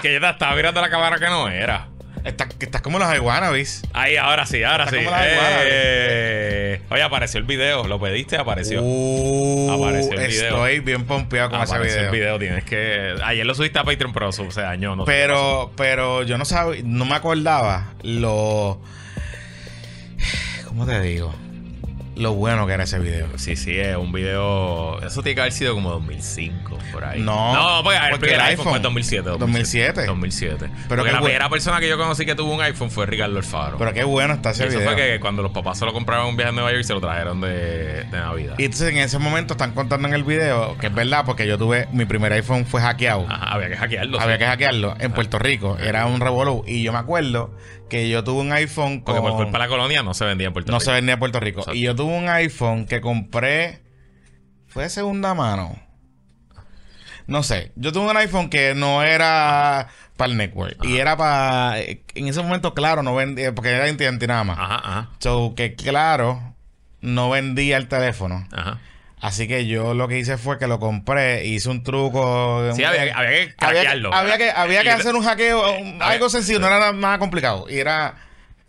que yo te estaba mirando la cámara que no era. Estás, como los iguanabis. Ahí, ahora sí, ahora Está sí. como la iguana. Eh, oye, apareció el video. ¿Lo pediste? Apareció. Uh, Apareció el video. Estoy bien pompeado con ese apareció video. el video. Tienes que. Ayer lo subiste a Patreon, pero eso se dañó. No Pero, pero yo no sabía, no me acordaba lo. ¿Cómo te digo? Lo bueno que era ese video. Sí, sí, es un video. Eso tiene que haber sido como 2005, por ahí. No, no porque, el primer el iPhone fue iPhone, 2007. 2007. 2007. Pero porque la bueno. primera persona que yo conocí que tuvo un iPhone fue Ricardo Alfaro. Pero qué bueno está ese eso video. fue que cuando los papás se lo compraron en un viaje a Nueva York se lo trajeron de, de Navidad. Y entonces en ese momento están contando en el video que es verdad porque yo tuve mi primer iPhone fue hackeado. Ajá, había que hackearlo. Había sí. que hackearlo en Puerto Rico. Era un revolú. Y yo me acuerdo que yo tuve un iPhone Porque por con- culpa de la colonia no se vendía en Puerto No Rico. se vendía en Puerto Rico. Exacto. Y yo tuve un iPhone que compré. Fue de segunda mano. No sé. Yo tuve un iPhone que no era para el network. Y era para. En ese momento, claro, no vendía. Porque era AT&T nada más. Ajá, ajá, So que claro, no vendía el teléfono. ajá. Así que yo lo que hice fue que lo compré. Hice un truco. Sí, había, había que Había, craquearlo. había que, había que hacer un hackeo, un- algo sencillo, no era nada, nada complicado. Y era.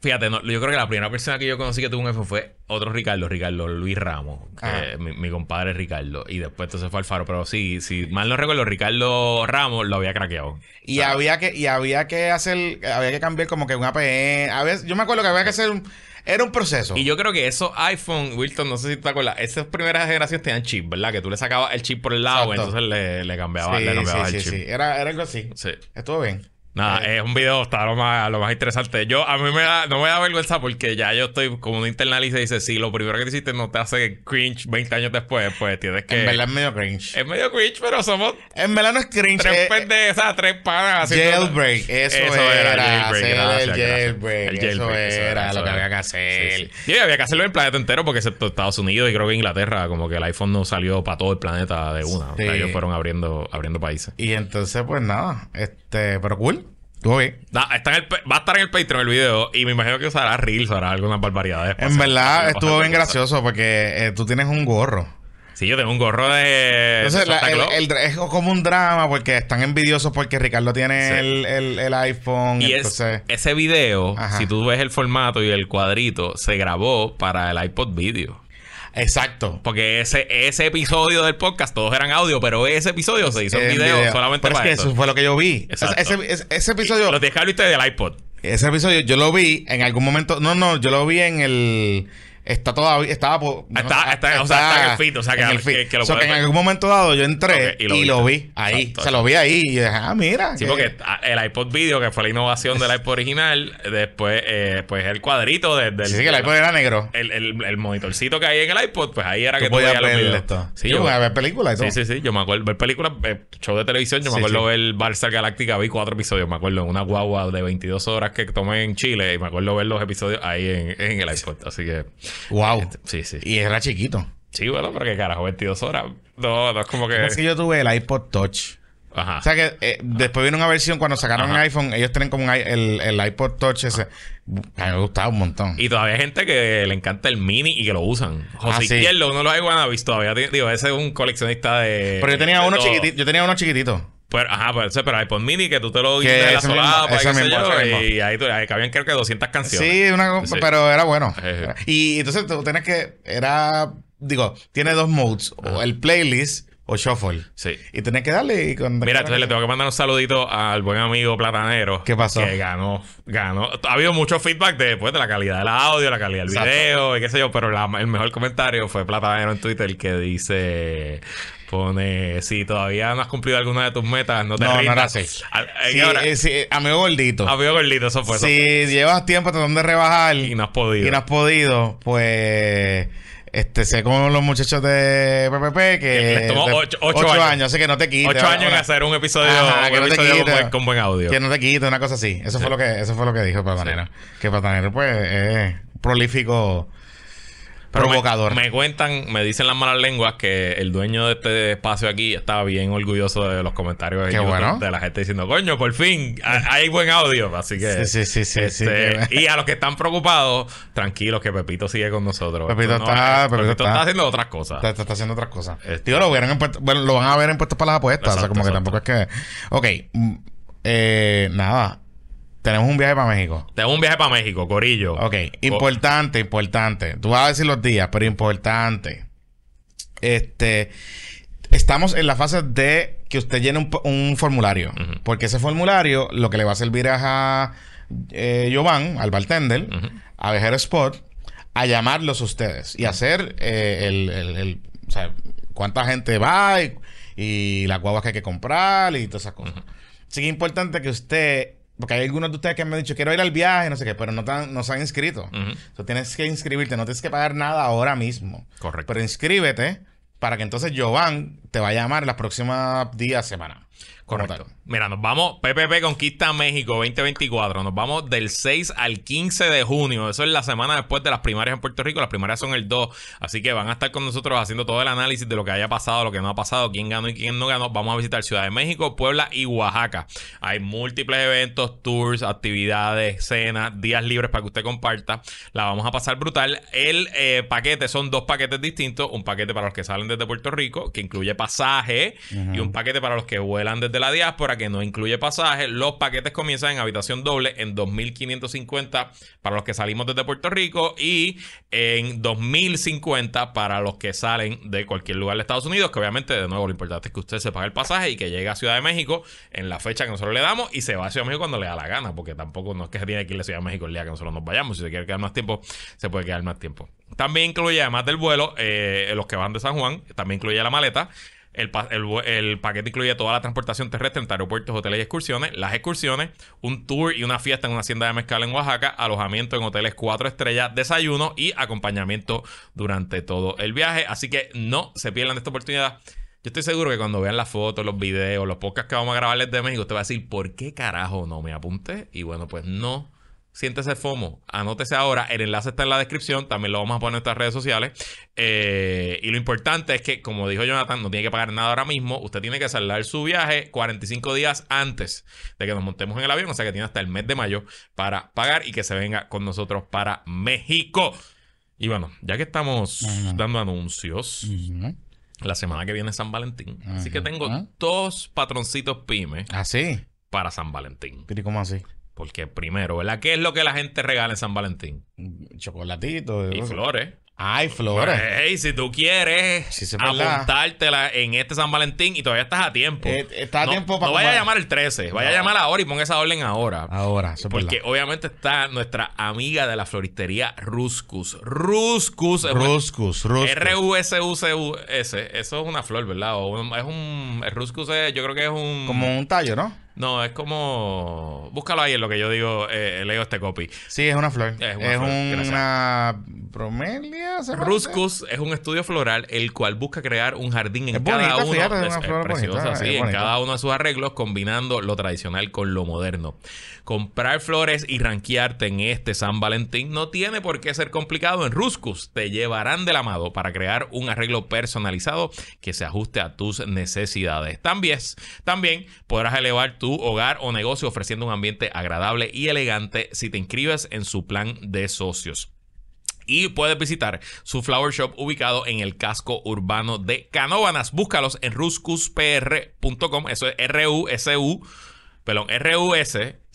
Fíjate, no, yo creo que la primera persona que yo conocí que tuvo un iPhone fue otro Ricardo, Ricardo Luis Ramos, que Ajá. mi, mi compadre Ricardo. Y después entonces fue Alfaro. Pero sí, si mal no recuerdo, Ricardo Ramos lo había craqueado. Y había que, y había que hacer, había que cambiar como que un APN. A veces, yo me acuerdo que había que hacer un, era un proceso. Y yo creo que esos iPhone, Wilton, no sé si te acuerdas, esas primeras generaciones tenían chip, ¿verdad? Que tú le sacabas el chip por el lado, Exacto. entonces le, le cambiabas, sí, le cambiabas sí, el sí, chip. sí. Era, era algo así. Sí. Estuvo bien. Nada, Eh. es un video, está lo más, lo más interesante. Yo, a mí me da, no me da vergüenza porque ya yo estoy como un internaliza y dice, si lo primero que te hiciste no te hace cringe 20 años después, pues tienes que... En verdad es medio cringe. Es medio cringe, pero somos en verdad no es cringe. tres eh, pendejos, tres panas Jailbreak, eso, era, jailbreak, hacer gracias, el jailbreak, El eso era eso lo que había que hacer. Sí, sí. Y había que hacerlo en el planeta entero porque excepto Estados Unidos y creo que Inglaterra, como que el iPhone no salió para todo el planeta de una. O sea, Sí. ellos fueron abriendo, abriendo países. Y entonces, pues nada, este, pero cool. Bien. Da- está en el, va a estar en el Patreon el video y me imagino que usará Reels hará algunas barbaridades. En verdad estuvo bien gracioso porque eh, tú tienes un gorro. Sí, yo tengo un gorro de. Entonces, de la- Santa el- Claus. el dra- es como un drama porque están envidiosos porque Ricardo tiene Sí. el, el- el iPhone. Y es- entonces, ese video, Ajá. si tú ves el formato y el cuadrito, se grabó para el iPod Video. Exacto. Porque ese, ese episodio del podcast, todos eran audio, pero ese episodio se hizo en video, video. solamente Pero es para que eso. eso fue lo que yo vi. Ese, Exacto. ese- ese- ese episodio, Lo tienes que del iPod. ese episodio yo lo vi en algún momento. No, no, yo lo vi en el. Está todavía. Estaba. por- no, Está- está- o sea, está en el feed, o sea, que- en el que- que lo O sea, puedes en algún momento dado yo entré y y lo vi ahí. Exacto. Sea, lo vi ahí y dije, ah, mira. Sí, que- porque el iPod Video, que fue la innovación del iPod original, después, eh, pues el cuadrito de- del. Sí, sí, que el iPod era negro. el, el, el monitorcito que hay en el iPod, pues ahí era que tú podías ver esto. Sí, yo yo, voy a ver películas y todo. sí, sí, sí. Yo me acuerdo ver películas, eh, show de televisión. Yo me Sí, acuerdo sí. ver Barça Galáctica. Vi cuatro episodios. Me acuerdo en una guagua de 22 horas que tomé en Chile. Y me acuerdo ver los episodios ahí en, en el iPod. Así que, Wow. sí, sí. Y era chiquito. Sí, bueno, pero que carajo, 22 horas. No, no es como que. Es que yo tuve el iPod Touch. Ajá. O sea que eh, después vino una versión cuando sacaron el iPhone, ellos tienen como un el, el iPod Touch ese. A mí me gustaba un montón. Y todavía hay gente que le encanta el mini y que lo usan. José Ah, sí. Izquierdo, uno de los Iguanavis todavía. Digo, ese es un coleccionista de. Pero yo tenía de uno todo. chiquitito, yo tenía uno chiquitito. Pero, ajá, pero, ese- pero iPod mini que tú te lo Que guindas de la solapa y yo. Y ahí, ahí cabían creo que 200 canciones. Sí, una, Sí. pero era bueno. Eh. Y entonces tú tienes que, era, digo, tiene dos modes, o el playlist o shuffle. Sí. Y tienes que darle y cuando Mira, entonces le tengo que mandar un saludito al buen amigo Platanero. ¿Qué pasó? Que ganó, ganó. Ha habido mucho feedback de, pues, de la calidad del audio, la calidad del Exacto. video y qué sé yo, pero la- el mejor comentario fue Platanero en Twitter que dice, pone, si todavía no has cumplido alguna de tus metas, no te No, no rindas. así. Al- ¿en Sí, eh, sí, amigo gordito. Amigo gordito, eso fue. eso si llevas tiempo tratando de rebajar. Y no has podido. y no has podido, pues este sé con los muchachos de PPP que les tomó de- ocho- ocho años. así que no te quites. Ocho años en hacer un episodio, Ajá, un que no te episodio con, buen, con buen audio. Que no te quites, una cosa así. Eso fue lo que eso fue lo que dijo Patanero. Que Patanero pues es prolífico Pero provocador. Me, cuentan, me dicen las malas lenguas que el dueño de este espacio aquí estaba bien orgulloso de los comentarios de, Qué YouTube, bueno. de la gente diciendo, coño, por fin, ha- hay buen audio. Así que. Sí, sí, sí, sí, sí, este, Y a los que están preocupados, tranquilos que Pepito sigue con nosotros. Pepito Esto está- es- Pepito está- haciendo otras cosas. Está, está- está haciendo otras cosas. Este- Tío, lo, hubieran en puesto- bueno, lo van a ver en puestos para las apuestas. o sea, Exacto, como que tampoco es que. Ok. mm, eh, nada. Tenemos un viaje para México. Tengo un viaje para México, Corillo. Ok, importante, importante. Tú vas a decir los días, pero importante. Este, estamos en la fase de que usted llene un, un formulario. Porque ese formulario lo que le va a servir es a eh, Jovan, al bartender, Ujú. a Vejero Spot, a llamarlos ustedes y hacer eh, el, el- el- o sea, cuánta gente va y, y las guaguas que hay que comprar y todas esas cosas. Sí que es importante que usted, porque hay algunos de ustedes que me han dicho, quiero ir al viaje, no sé qué, pero no, tan- no se han inscrito. Ujú. Tú tienes que inscribirte, no tienes que pagar nada ahora mismo. Correcto. Pero inscríbete para que entonces Jovan te va a llamar las próximas días, semanas. Correcto. Mira, nos vamos, PPP Conquista México 2024. Nos vamos del 6 al 15 de junio. Eso es la semana después de las primarias en Puerto Rico. Las primarias son el 2. Así que van a estar con nosotros haciendo todo el análisis de lo que haya pasado, lo que no ha pasado, quién ganó y quién no ganó. Vamos a visitar Ciudad de México, Puebla y Oaxaca. Hay múltiples eventos, tours, actividades, cenas, días libres para que usted comparta. La vamos a pasar brutal. El eh, paquete son dos paquetes distintos. Un paquete para los que salen desde Puerto Rico, que incluye pasaje, y un paquete para los que vuelan desde la diáspora, que no incluye pasaje. Los paquetes comienzan en habitación doble en 2.550 para los que salimos desde Puerto Rico y en 2.050 para los que salen de cualquier lugar de Estados Unidos, que obviamente, de nuevo, lo importante es que usted se pague el pasaje y que llegue a Ciudad de México en la fecha que nosotros le damos y se va a Ciudad de México cuando le da la gana, porque tampoco no es que se tiene que ir a Ciudad de México el día que nosotros nos vayamos. Si se quiere quedar más tiempo, se puede quedar más tiempo. También incluye, además del vuelo, eh, los que van de San Juan, también incluye la maleta. El, paquete incluye toda la transportación terrestre entre aeropuertos, hoteles y excursiones, las excursiones, un tour y una fiesta en una hacienda de mezcal en Oaxaca, alojamiento en hoteles cuatro estrellas, desayuno y acompañamiento durante todo el viaje. Así que no se pierdan de esta oportunidad. Yo estoy seguro que cuando vean las fotos, los videos, los podcasts que vamos a grabarles de México, usted va a decir, ¿por qué carajo no me apunté? Y bueno, pues no. Siéntese FOMO, anótese ahora, el enlace está en la descripción, también lo vamos a poner en nuestras redes sociales. Eh, y lo importante es que, como dijo Jonathan, no tiene que pagar nada ahora mismo, usted tiene que saldar su viaje 45 días antes de que nos montemos en el avión, o sea que tiene hasta el mes de mayo para pagar y que se venga con nosotros para México. Y bueno, ya que estamos dando anuncios, la semana que viene es San Valentín. Así que tengo dos patroncitos pymes Así. para San Valentín. ¿Pero y cómo así? Porque primero, ¿verdad? ¿Qué es lo que la gente regala en San Valentín? Chocolatito. Y flores. Ay, flores. Hey, si tú quieres Sí, sí, apuntártela en este San Valentín y todavía estás a tiempo. Eh, está a no, tiempo para no vaya a llamar el 13, vaya a No. llamar ahora y ponga esa orden ahora. Ahora, eso es Porque verdad. obviamente está nuestra amiga de la floristería Ruscus. Ruscus. Ruscus, Ruscus. R-U-S-U-C-U-S. Eso es una flor, ¿verdad? O es un. El Ruscus es, yo creo que es un. Como un tallo, ¿no? No, es como. Búscalo ahí en lo que yo digo, eh, leo este copy. Sí, es una flor. Es Es una una, flor, bromelia. ¿se? Ruscus es un estudio floral el cual busca crear un jardín en Es cada bonita, uno. fíjate, es es, una es flor preciosa, bonita, sí, es en bonita. cada uno de sus arreglos, combinando lo tradicional con lo moderno. Comprar flores y ranquearte en este San Valentín no tiene por qué ser complicado. En Ruscus te llevarán del amado para crear un arreglo personalizado que se ajuste a tus necesidades. También, también podrás elevar tu hogar o negocio ofreciendo un ambiente agradable y elegante si te inscribes en su plan de socios. Y puedes visitar su flower shop ubicado en el casco urbano de Canóvanas. Búscalos en ruscuspr.com. Eso es R-U-S-U. Perdón,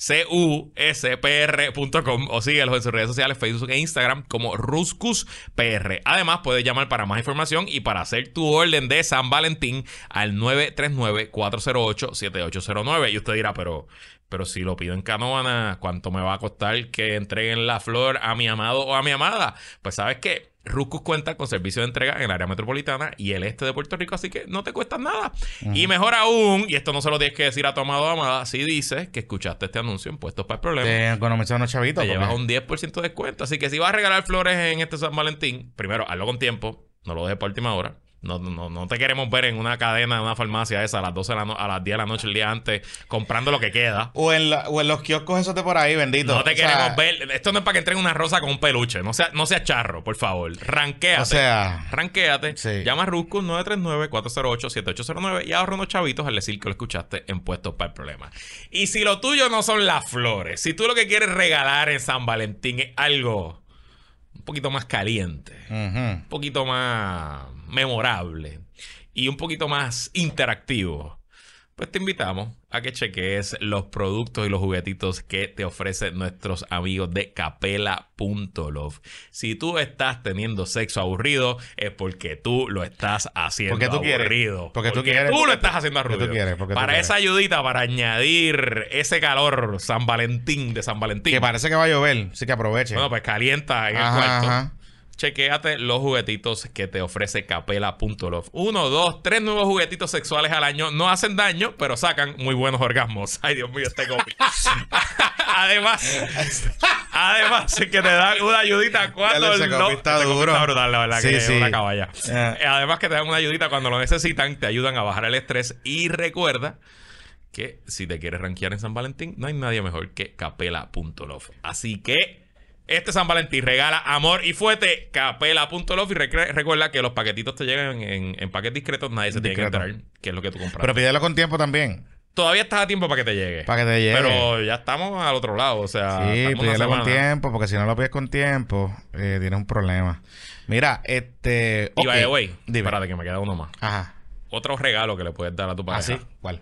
R-U-S-C-U-S-P-R.com o síguelos en sus redes sociales, Facebook e Instagram como RuscusPR. Además, puedes llamar para más información y para hacer tu orden de San Valentín al 939-408-7809. Y usted dirá, pero, pero si lo pido en Canóvana, ¿cuánto me va a costar que entreguen la flor a mi amado o a mi amada? Pues sabes que Ruscus cuenta con servicio de entrega en el área metropolitana y el este de Puerto Rico, así que no te cuesta nada. Y mejor aún, y esto no se lo tienes que decir a tu amado amada, si dices que escuchaste este anuncio en Puestos para el Problema, Te economizan unos chavitos. te llevas un 10% de descuento. Así que si vas a regalar flores en este San Valentín, primero hazlo con tiempo, no lo dejes por última hora. No, no, no te queremos ver en una cadena, en una farmacia esa a las 12 de la no- a las 10 de la noche el día antes, comprando lo que queda. O en, la- o en los kioscos esos de por ahí, bendito. No te O sea, queremos ver. Esto no es para que entreguen una rosa con un peluche. No sea, no sea charro, por favor. Ranquéate. O sea, Ranquéate. Sí. Llama a Ruscus 939-408-7809 y ahorra unos chavitos al decir que lo escuchaste en Puestos para el Problema. Y si lo tuyo no son las flores, si tú lo que quieres regalar en San Valentín es algo un poquito más caliente, un poquito más memorable y un poquito más interactivo, pues te invitamos a que cheques los productos y los juguetitos que te ofrecen nuestros amigos de capela.love. Si tú estás teniendo sexo aburrido, es porque tú lo estás haciendo Porque tú quieres. aburrido. Porque tú quieres. Tú lo estás haciendo Porque tú aburrido. quieres, porque tú para quieres. esa ayudita, para añadir ese calor San Valentín de San Valentín. Que parece que va a llover, así que aproveche. Bueno, pues calienta en el cuarto. ajá. Chequéate los juguetitos que te ofrece Capela.love. Uno, dos, tres nuevos juguetitos sexuales al año. No hacen daño, pero sacan muy buenos orgasmos. Ay, Dios mío, este copy. además, además que te dan una ayudita cuando Dale, ese no- copy está ese copy duro. está brutal, la verdad, Sí, que es sí. una caballa. Eh. Eh, Además que te dan una ayudita cuando lo necesitan, te ayudan a bajar el estrés y recuerda que si te quieres rankear en San Valentín, no hay nadie mejor que capela.love. Así que este San Valentín regala amor y fuerte capela.love y recuerda que los paquetitos te llegan en, en paquetes discretos, nadie se tiene que Discreto. enterar qué es lo que tú compras. Pero pídelo con tiempo también. Todavía estás a tiempo para que te llegue. Para que te llegue. Pero ya estamos al otro lado, o sea, Sí, pídelo con tiempo, porque si no lo pides con tiempo, eh, tienes un problema. Mira, este. Y ok, by the way, Dime. espérate que me queda uno más. Ajá. Otro regalo que le puedes dar a tu ¿Ah, pareja sí? ¿Cuál?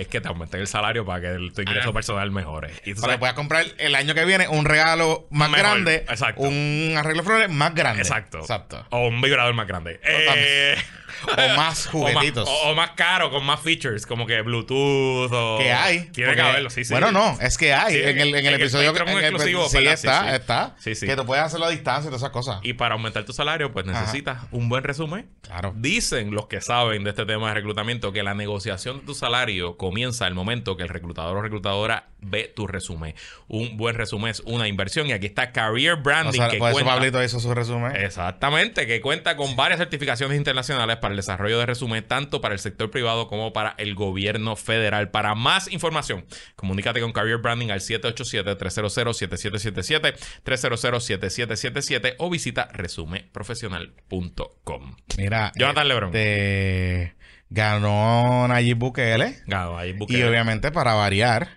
Es que te aumenten el salario para que el- tu ingreso Ah. personal mejore. Y tú Para sabes- que puedas comprar el año que viene un regalo más Mejor, grande. exacto. Un arreglo de flores más grande. Exacto. Exacto. O un vibrador más grande. Eh, O más juguetitos. O más, o- o más caro, con más features, como que Bluetooth o... Que hay. Tiene porque- que haberlo, sí, sí. Bueno, no, es que hay. Sí, en el, en el el episodio el- exclusivo, Sí, está, está. Sí, sí. Que tú puedes hacerlo a distancia y todas esas cosas. Y para aumentar tu salario, pues necesitas un buen resumen. Claro. Dicen los que saben de este tema de reclutamiento que la negociación de tu salario comienza al momento que el reclutador o reclutadora ve tu resumen. Un buen resumen es una inversión y aquí está Career O Branding sea, que por eso Pablito hizo su resumen. Exactamente, que cuenta con varias certificaciones internacionales para el desarrollo de resumen, tanto para el sector privado como para el gobierno federal. Para más información, comunícate con Career Branding al 787-300-7777, 300-7777 o visita resumeprofesional.com. Mira. Jonathan Lebron. este, ganó Nayib Bukele. Gado, ahí Y busqué. obviamente, para variar,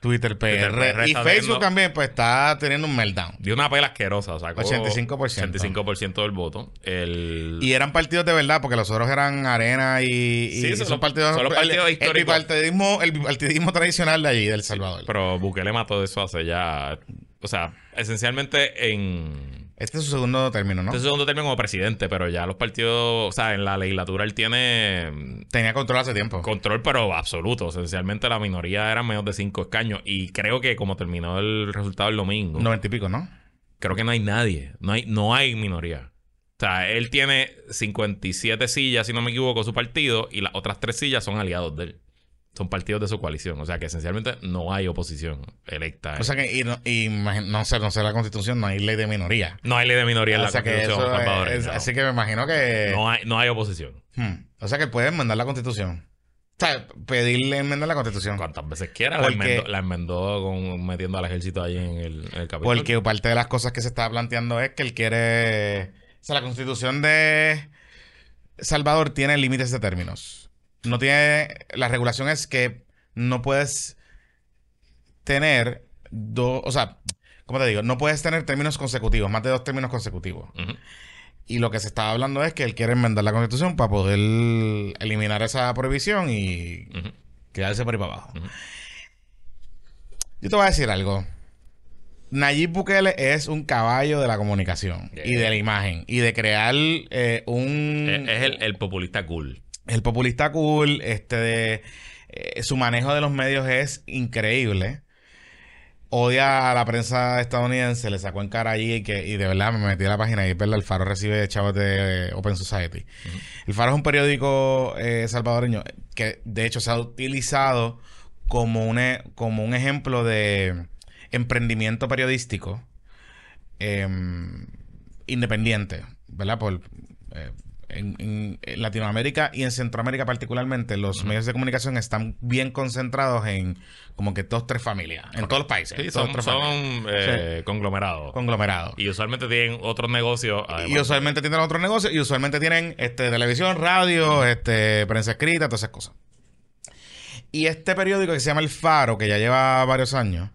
Twitter PR. Twitter PR y Facebook también, pues está teniendo un meltdown. Dio una pela asquerosa, sacó 85%. 85% del voto. El... Y eran partidos de verdad, porque los otros eran Arena y, y Sí, son partidos. son los partidos el, históricos. El bipartidismo, el bipartidismo tradicional de allí, del Salvador. Pero Bukele mató eso hace ya... O sea, esencialmente en... este es su segundo término, ¿no? Este es su segundo término como presidente, pero ya los partidos, o sea, en la legislatura él tiene mm, Tenía control hace tiempo. control, pero absoluto. Esencialmente la minoría eran menos de cinco escaños. Y creo que como terminó el resultado el domingo, Noventa y pico, ¿no? creo que no hay nadie. No hay, no hay minoría. O sea, él tiene 57 sillas, si no me equivoco, su partido, y las otras tres sillas son aliados de él. Son partidos de su coalición. O sea que esencialmente no hay oposición electa. O sea que, y, no, y no sé, no sé la constitución, no hay ley de minoría. no hay ley de minoría en o la sea que constitución eso es- no. así que me imagino que. no, hay, no hay oposición. Hmm. O sea que pueden enmendar la constitución. O sea, pedirle enmendar la constitución. cuantas veces quiera. La enmendó, la enmendó con, metiendo al ejército ahí en el, en el Capitolio. Porque parte de las cosas que se está planteando es que él quiere. O sea, la constitución de Salvador tiene límites de términos. No tiene. La regulación es que no puedes tener dos. O sea, ¿cómo te digo? No puedes tener términos consecutivos, más de dos términos consecutivos. Y lo que se está hablando es que él quiere enmendar la constitución para poder eliminar esa prohibición y quedarse por ahí para abajo. Yo te voy a decir algo. Nayib Bukele es un caballo de la comunicación Yeah. y de la imagen y de crear eh, un Es, es el, el populista cool. El populista cool, este de eh, su manejo de los medios es increíble. Odia a la prensa estadounidense, le sacó en cara allí que, y de verdad me metí a la página y verdad, el Faro recibe chavos de Open Society. El Faro es un periódico eh, salvadoreño que de hecho se ha utilizado como un, como un ejemplo de emprendimiento periodístico em, independiente, ¿verdad? Por, eh, en, en- en Latinoamérica y en Centroamérica particularmente, los medios de comunicación están bien concentrados en como que dos, tres familias, en todos los países. Sí, son, tres son familias. eh, conglomerados. conglomerados. Y usualmente tienen otros negocios. Y usualmente tienen otros negocios y usualmente tienen este, televisión, radio, este, prensa escrita, todas esas cosas. Y este periódico que se llama El Faro, que ya lleva varios años,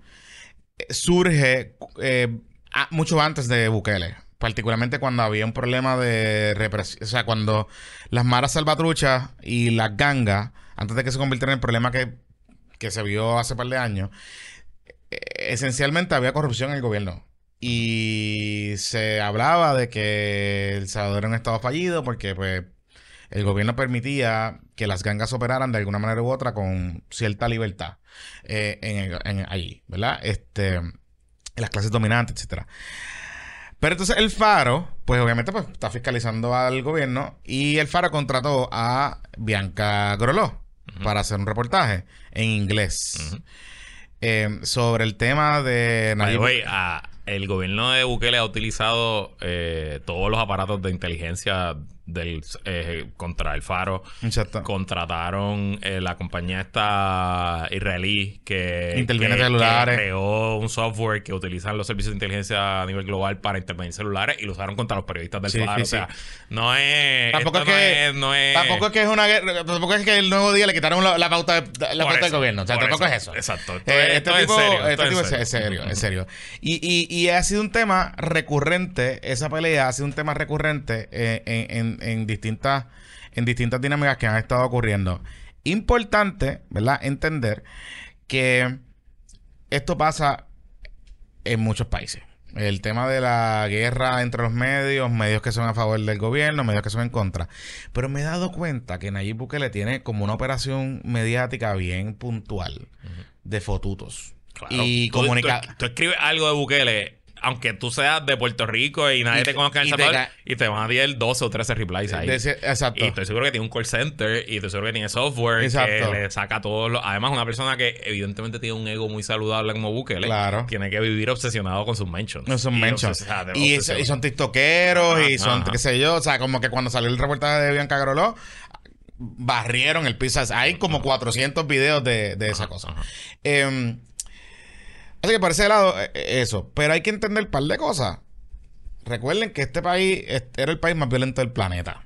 eh, surge eh, a- mucho antes de Bukele. Particularmente cuando había un problema de represión. O sea, cuando las maras salvatruchas y las gangas antes de que se convirtiera en el problema que, que se vio hace par de años, eh, esencialmente había corrupción en el gobierno. Y se hablaba de que El Salvador era un estado fallido porque pues el gobierno permitía que las gangas operaran de alguna manera u otra con cierta libertad eh, en, en- allí, ¿verdad? Este, las clases dominantes, etcétera. Pero entonces el Faro, pues obviamente pues, está fiscalizando al gobierno y el Faro contrató a Bianca Groló para hacer un reportaje en inglés eh, sobre el tema de Nayib- way, ah, el gobierno de Bukele ha utilizado eh, todos los aparatos de inteligencia del, eh, contra el Faro. Exacto. Contrataron eh, la compañía esta israelí que, Interviene que- celulares. que creó un software que utilizan los servicios de inteligencia a nivel global para intervenir celulares y lo usaron contra los periodistas del Sí, Faro. sí, o sea, sí. no es. Tampoco es, no que, es- no es- tampoco es que es una guerra- tampoco es que el nuevo día le quitaron la, la pauta, de- la pauta del gobierno. O sea, tampoco eso. es eso. Exacto. Esto Eh, es- este tipo, serio, este tipo serio. es serio, es serio. Y, y, y ha sido un tema recurrente, esa pelea ha sido un tema recurrente eh, en, en, en distintas, en distintas dinámicas que han estado ocurriendo. Importante, ¿verdad? Entender que esto pasa en muchos países. El tema de la guerra entre los medios, medios que son a favor del gobierno, medios que son en contra. Pero me he dado cuenta que Nayib Bukele tiene como una operación mediática bien puntual de fotutos. Claro. Y Tú- comunica... Tú, tú escribes algo de Bukele, aunque tú seas de Puerto Rico y nadie Y te conozca en El Salvador, y te van a dar 12 o 13 replies ahí. ese- exacto. Y estoy seguro que tiene un call center y estoy seguro que tiene software Exacto. que le saca todos los... Además, una persona que evidentemente tiene un ego muy saludable como Bukele, Claro. tiene que vivir obsesionado con sus mentions. No son Y mentions. o sea, Y, son tiktokeros y son, ajá. qué sé yo, o sea, como que cuando salió el reportaje de Bianca Groló, barrieron el piso. Hay como 400 videos de, de esa cosa. Eh, así que por ese lado, eh, eh, eso. Pero hay que entender un par de cosas. Recuerden que este país era el país más violento del planeta.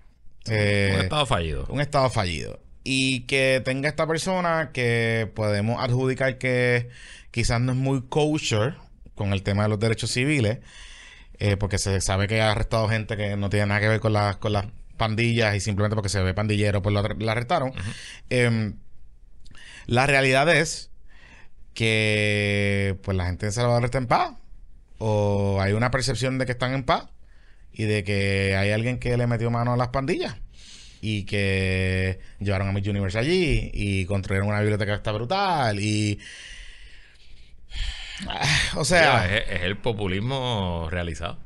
Eh, Un estado fallido. un estado fallido. Y que tenga esta persona que podemos adjudicar que quizás no es muy kosher con el tema de los derechos civiles, eh, porque se sabe que ha arrestado gente que no tiene nada que ver con las, con las pandillas y simplemente porque se ve pandillero, pues lo, lo arrestaron. Em, la realidad es que pues la gente de Salvador está en paz. O hay una percepción de que están en paz y de que hay alguien que le metió mano a las pandillas y que llevaron a Miss Universe allí y construyeron una biblioteca que está brutal y o sea, es el populismo realizado.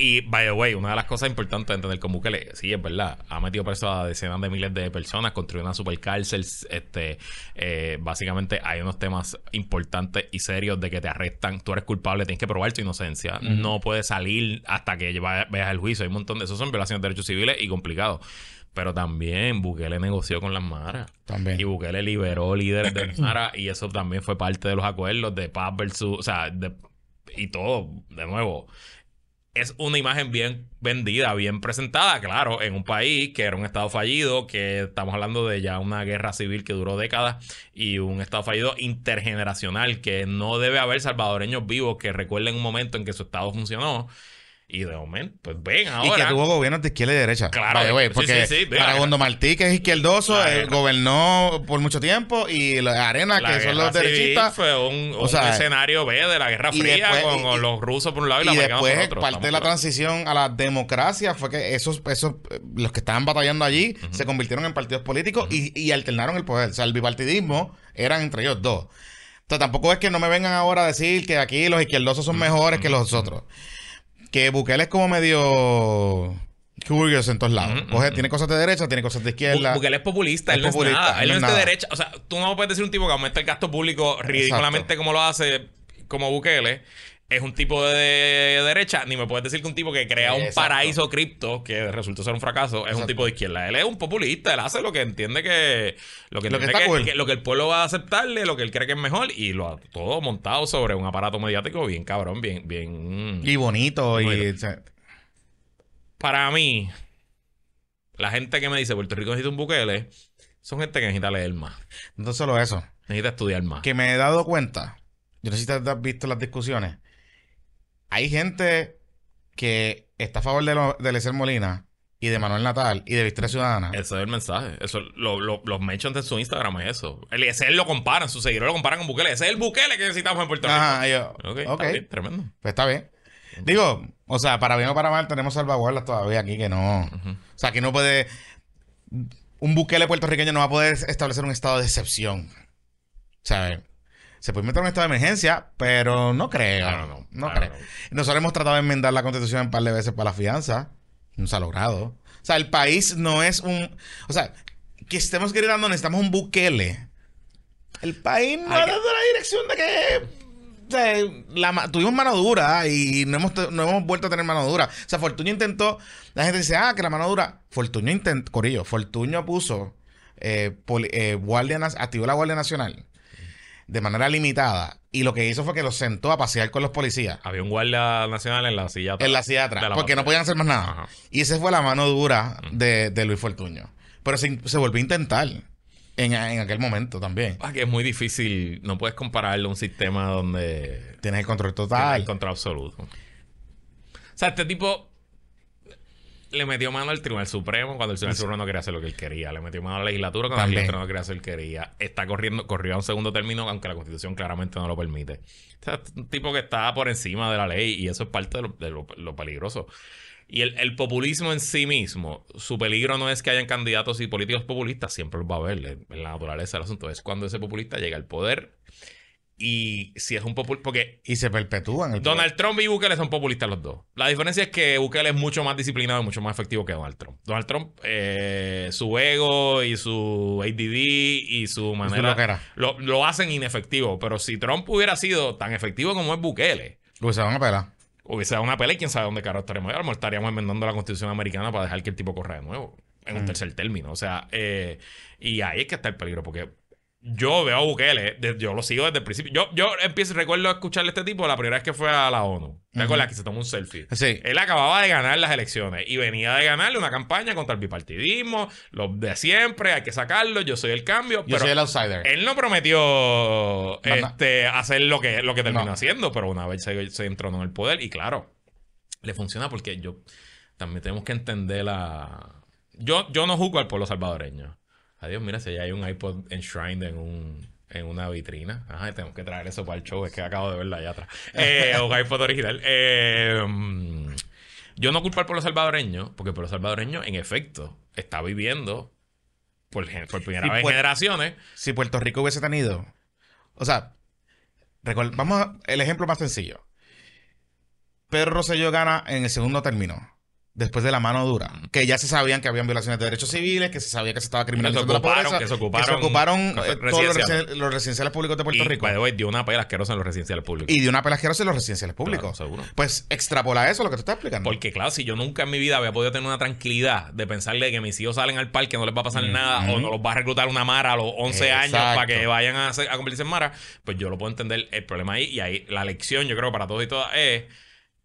Y, by the way, una de las cosas importantes de entender con Bukele, sí, es verdad, ha metido preso a decenas de miles de personas, construyó una supercárcel, este, eh, básicamente hay unos temas importantes y serios de que te arrestan, tú eres culpable, tienes que probar tu inocencia, no puedes salir hasta que veas el juicio, hay un montón de esos son violaciones de derechos civiles y complicados. Pero también Bukele negoció con las maras. También. Y Bukele liberó líderes de Mara y eso también fue parte de los acuerdos de paz versus, o sea, de- y todo, de nuevo. Es una imagen bien vendida, bien presentada, claro, en un país que era un estado fallido, que estamos hablando de ya una guerra civil que duró décadas y un estado fallido intergeneracional, que no debe haber salvadoreños vivos que recuerden un momento en que su estado funcionó. Y de momento, pues ven ahora. y que tuvo gobiernos de izquierda y derecha. Claro, way, sí, porque sí, sí, mira, Aragondo Martí, que es izquierdoso, La gobernó por mucho tiempo y la Arena, La que son los derechistas. Fue un, O un sea, escenario B de la Guerra Fría después- con y- los rusos por un lado y, Y americanos después, por otro. parte de la transición a la democracia fue que esos, esos los que estaban batallando allí se convirtieron en partidos políticos y, y alternaron el poder. O sea, el bipartidismo eran entre ellos dos. Entonces, tampoco es que no me vengan ahora a decir que aquí los izquierdosos son mejores que los otros. Que Bukele es como medio curious en todos lados. Coge- ujú. tiene cosas de derecha, tiene cosas de izquierda. Bu- Bukele es populista, Es él no populista, es nada. él no es de derecha. O sea, tú no puedes decir un tipo que aumenta el gasto público ridículamente como lo hace como Bukele. Es un tipo de derecha, ni me puedes decir que un tipo que crea un Exacto. paraíso cripto que resultó ser un fracaso es un tipo de izquierda. Él es un populista, él hace lo que entiende que lo que, Lo que entiende está que, cool. que- lo que el pueblo va a aceptarle, lo que él cree que es mejor y lo ha todo montado sobre un aparato mediático bien cabrón, bien bien Y bonito. Y, Bonito. o sea, para mí, la gente que me dice Puerto Rico necesita un Bukele, son gente que necesita leer más, no solo eso. necesita estudiar más. que me he dado cuenta, yo no sé si te has visto las discusiones, hay gente que está a favor de, lo, de Eliezer Molina y de Manuel Natal y de Victoria Ciudadana. Ese es el mensaje. Eso, lo, lo- los mentions de su Instagram es eso. El, ese él lo comparan, sus seguidores lo comparan con Bukele. Ese es el Bukele que necesitamos en Puerto Rico. Ajá, yo, Ok, ok, está bien, tremendo. pues está bien. Digo, o sea, para bien o para mal tenemos salvaguardas todavía aquí que no. O sea, que no puede. Un Bukele puertorriqueño no va a poder establecer un estado de excepción. Sea, se puede meter un estado de emergencia, pero no creo. Claro, no. No Claro, creo. no. Nosotros hemos tratado de enmendar la constitución un par de veces para la fianza. No se ha logrado. O sea, el país no es un. O sea, que estemos gritando, necesitamos un Bukele. El país no ha dado la dirección de que. la ma- tuvimos mano dura y no hemos, no hemos vuelto a tener mano dura. O sea, Fortuño intentó. La gente dice, ah, que la mano dura. Fortuño intentó. Corillo, Fortuño puso. eh, poli- eh, guardia, activó la Guardia Nacional de manera limitada. Y lo que hizo fue que los sentó a pasear con los policías. Había un guardia nacional en la silla atrás. En la silla atrás. Porque no podían hacer más nada. Ajá. Y esa fue la mano dura de, de Luis Fortuño. Pero se, se volvió a intentar en, en aquel momento también. Ah, que es muy difícil. No puedes compararlo a un sistema donde Tienes el control tienes total. el control absoluto. O sea, este tipo le metió mano al Tribunal Supremo cuando el Tribunal Supremo no quería hacer lo que él quería. Le metió mano a la legislatura cuando También. la legislatura no quería hacer lo que él quería. Está corriendo, corrió a un segundo término, aunque la Constitución claramente no lo permite. O sea, es un tipo que está por encima de la ley y eso es parte de lo, de lo- lo peligroso. Y el, el populismo en sí mismo, su peligro no es que hayan candidatos y políticos populistas, siempre los va a haber, en en la naturaleza del asunto. Es cuando ese populista llega al poder y si es un populista... Porque Y se perpetúan. el Donald Trump y Bukele son populistas los dos. La diferencia es que Bukele es mucho más disciplinado y mucho más efectivo que Donald Trump. Donald Trump, eh, su ego y su ADD y su manera lo, lo hacen inefectivo. Pero si Trump hubiera sido tan efectivo como es Bukele, Luis se van a pelar. hubiese dado una pelea y quién sabe dónde carajo mejor estaríamos enmendando la constitución americana para dejar que el tipo corra de nuevo en un tercer término. O sea, eh, y ahí es que está el peligro porque yo veo a Bukele, yo lo sigo desde el principio. Yo, yo empiezo, recuerdo escucharle a este tipo la primera vez que fue a la ONU. ¿Te que se tomó un selfie? Sí. Él acababa de ganar las elecciones y venía de ganarle una campaña contra el bipartidismo, los de siempre, hay que sacarlo, yo soy el cambio. Yo pero soy el outsider. él no prometió este, hacer lo que, lo que terminó No. haciendo, pero una vez se, se entronó en el poder y claro, le funciona porque yo también tenemos que entender la... Yo, yo no juzgo al pueblo salvadoreño. Adiós, mira, si allá hay un iPod enshrined en un en una vitrina. Ajá, tenemos que traer eso para el show. Es que acabo de verlo allá atrás. Eh, un iPod original. Eh, yo no culpo al pueblo salvadoreño, porque el pueblo salvadoreño, en efecto, está viviendo por, por primera vez en generaciones si Puerto Rico hubiese tenido. O sea, vamos a el ejemplo más sencillo. Pedro Rosselló gana en el segundo término. Después de la mano dura. Que ya se sabían que habían violaciones de derechos civiles, que se sabía que se estaba criminalizando la ocuparon- pobreza. que se ocuparon- ocuparon, que se- eh, todos los, residen- los residenciales públicos de Puerto y, Rico. way, dio una pela asquerosa en los residenciales públicos. Y de una pelasquerosa en los residenciales públicos. Claro, seguro. Pues extrapola eso, lo que tú estás explicando. Porque, claro, si yo nunca en mi vida había podido tener una tranquilidad de pensarle que mis hijos salen al parque, no les va a pasar nada, o no los va a reclutar una Mara a los 11 años para que vayan a, hacer- a convertirse en Mara, pues yo lo puedo entender. El problema ahí, y ahí la lección, yo creo, para todos y todas, es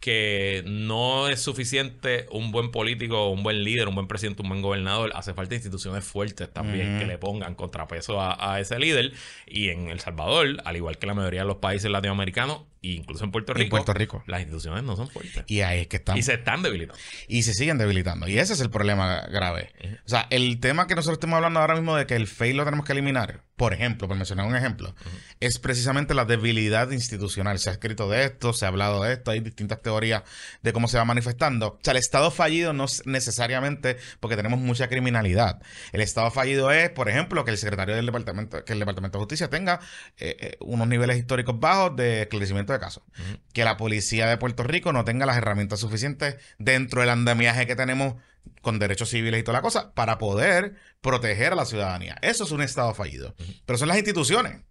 que no es suficiente un buen político, un buen líder, un buen presidente, un buen gobernador. Hace falta instituciones fuertes también que le pongan contrapeso a, a ese líder. Y en El Salvador, al igual que la mayoría de los países latinoamericanos, incluso en Puerto En Rico, Puerto Rico. las instituciones no son fuertes. Y ahí es que estamos. Y se están debilitando. y se siguen debilitando. Y ese es el problema grave. O sea, el tema que nosotros estamos hablando ahora mismo de que el fail lo tenemos que eliminar, por ejemplo, por mencionar un ejemplo, es precisamente la debilidad institucional. Se ha escrito de esto, se ha hablado de esto, hay distintas teorías de cómo se va manifestando. O sea, el Estado fallido no es necesariamente porque tenemos mucha criminalidad. El Estado fallido es, por ejemplo, que el secretario del departamento, que el Departamento de Justicia tenga eh, eh, unos niveles históricos bajos de esclarecimiento de Ujú. que la policía de Puerto Rico no tenga las herramientas suficientes dentro del andamiaje que tenemos con derechos civiles y toda la cosa para poder proteger a la ciudadanía. Eso es un Estado fallido. Pero son las instituciones.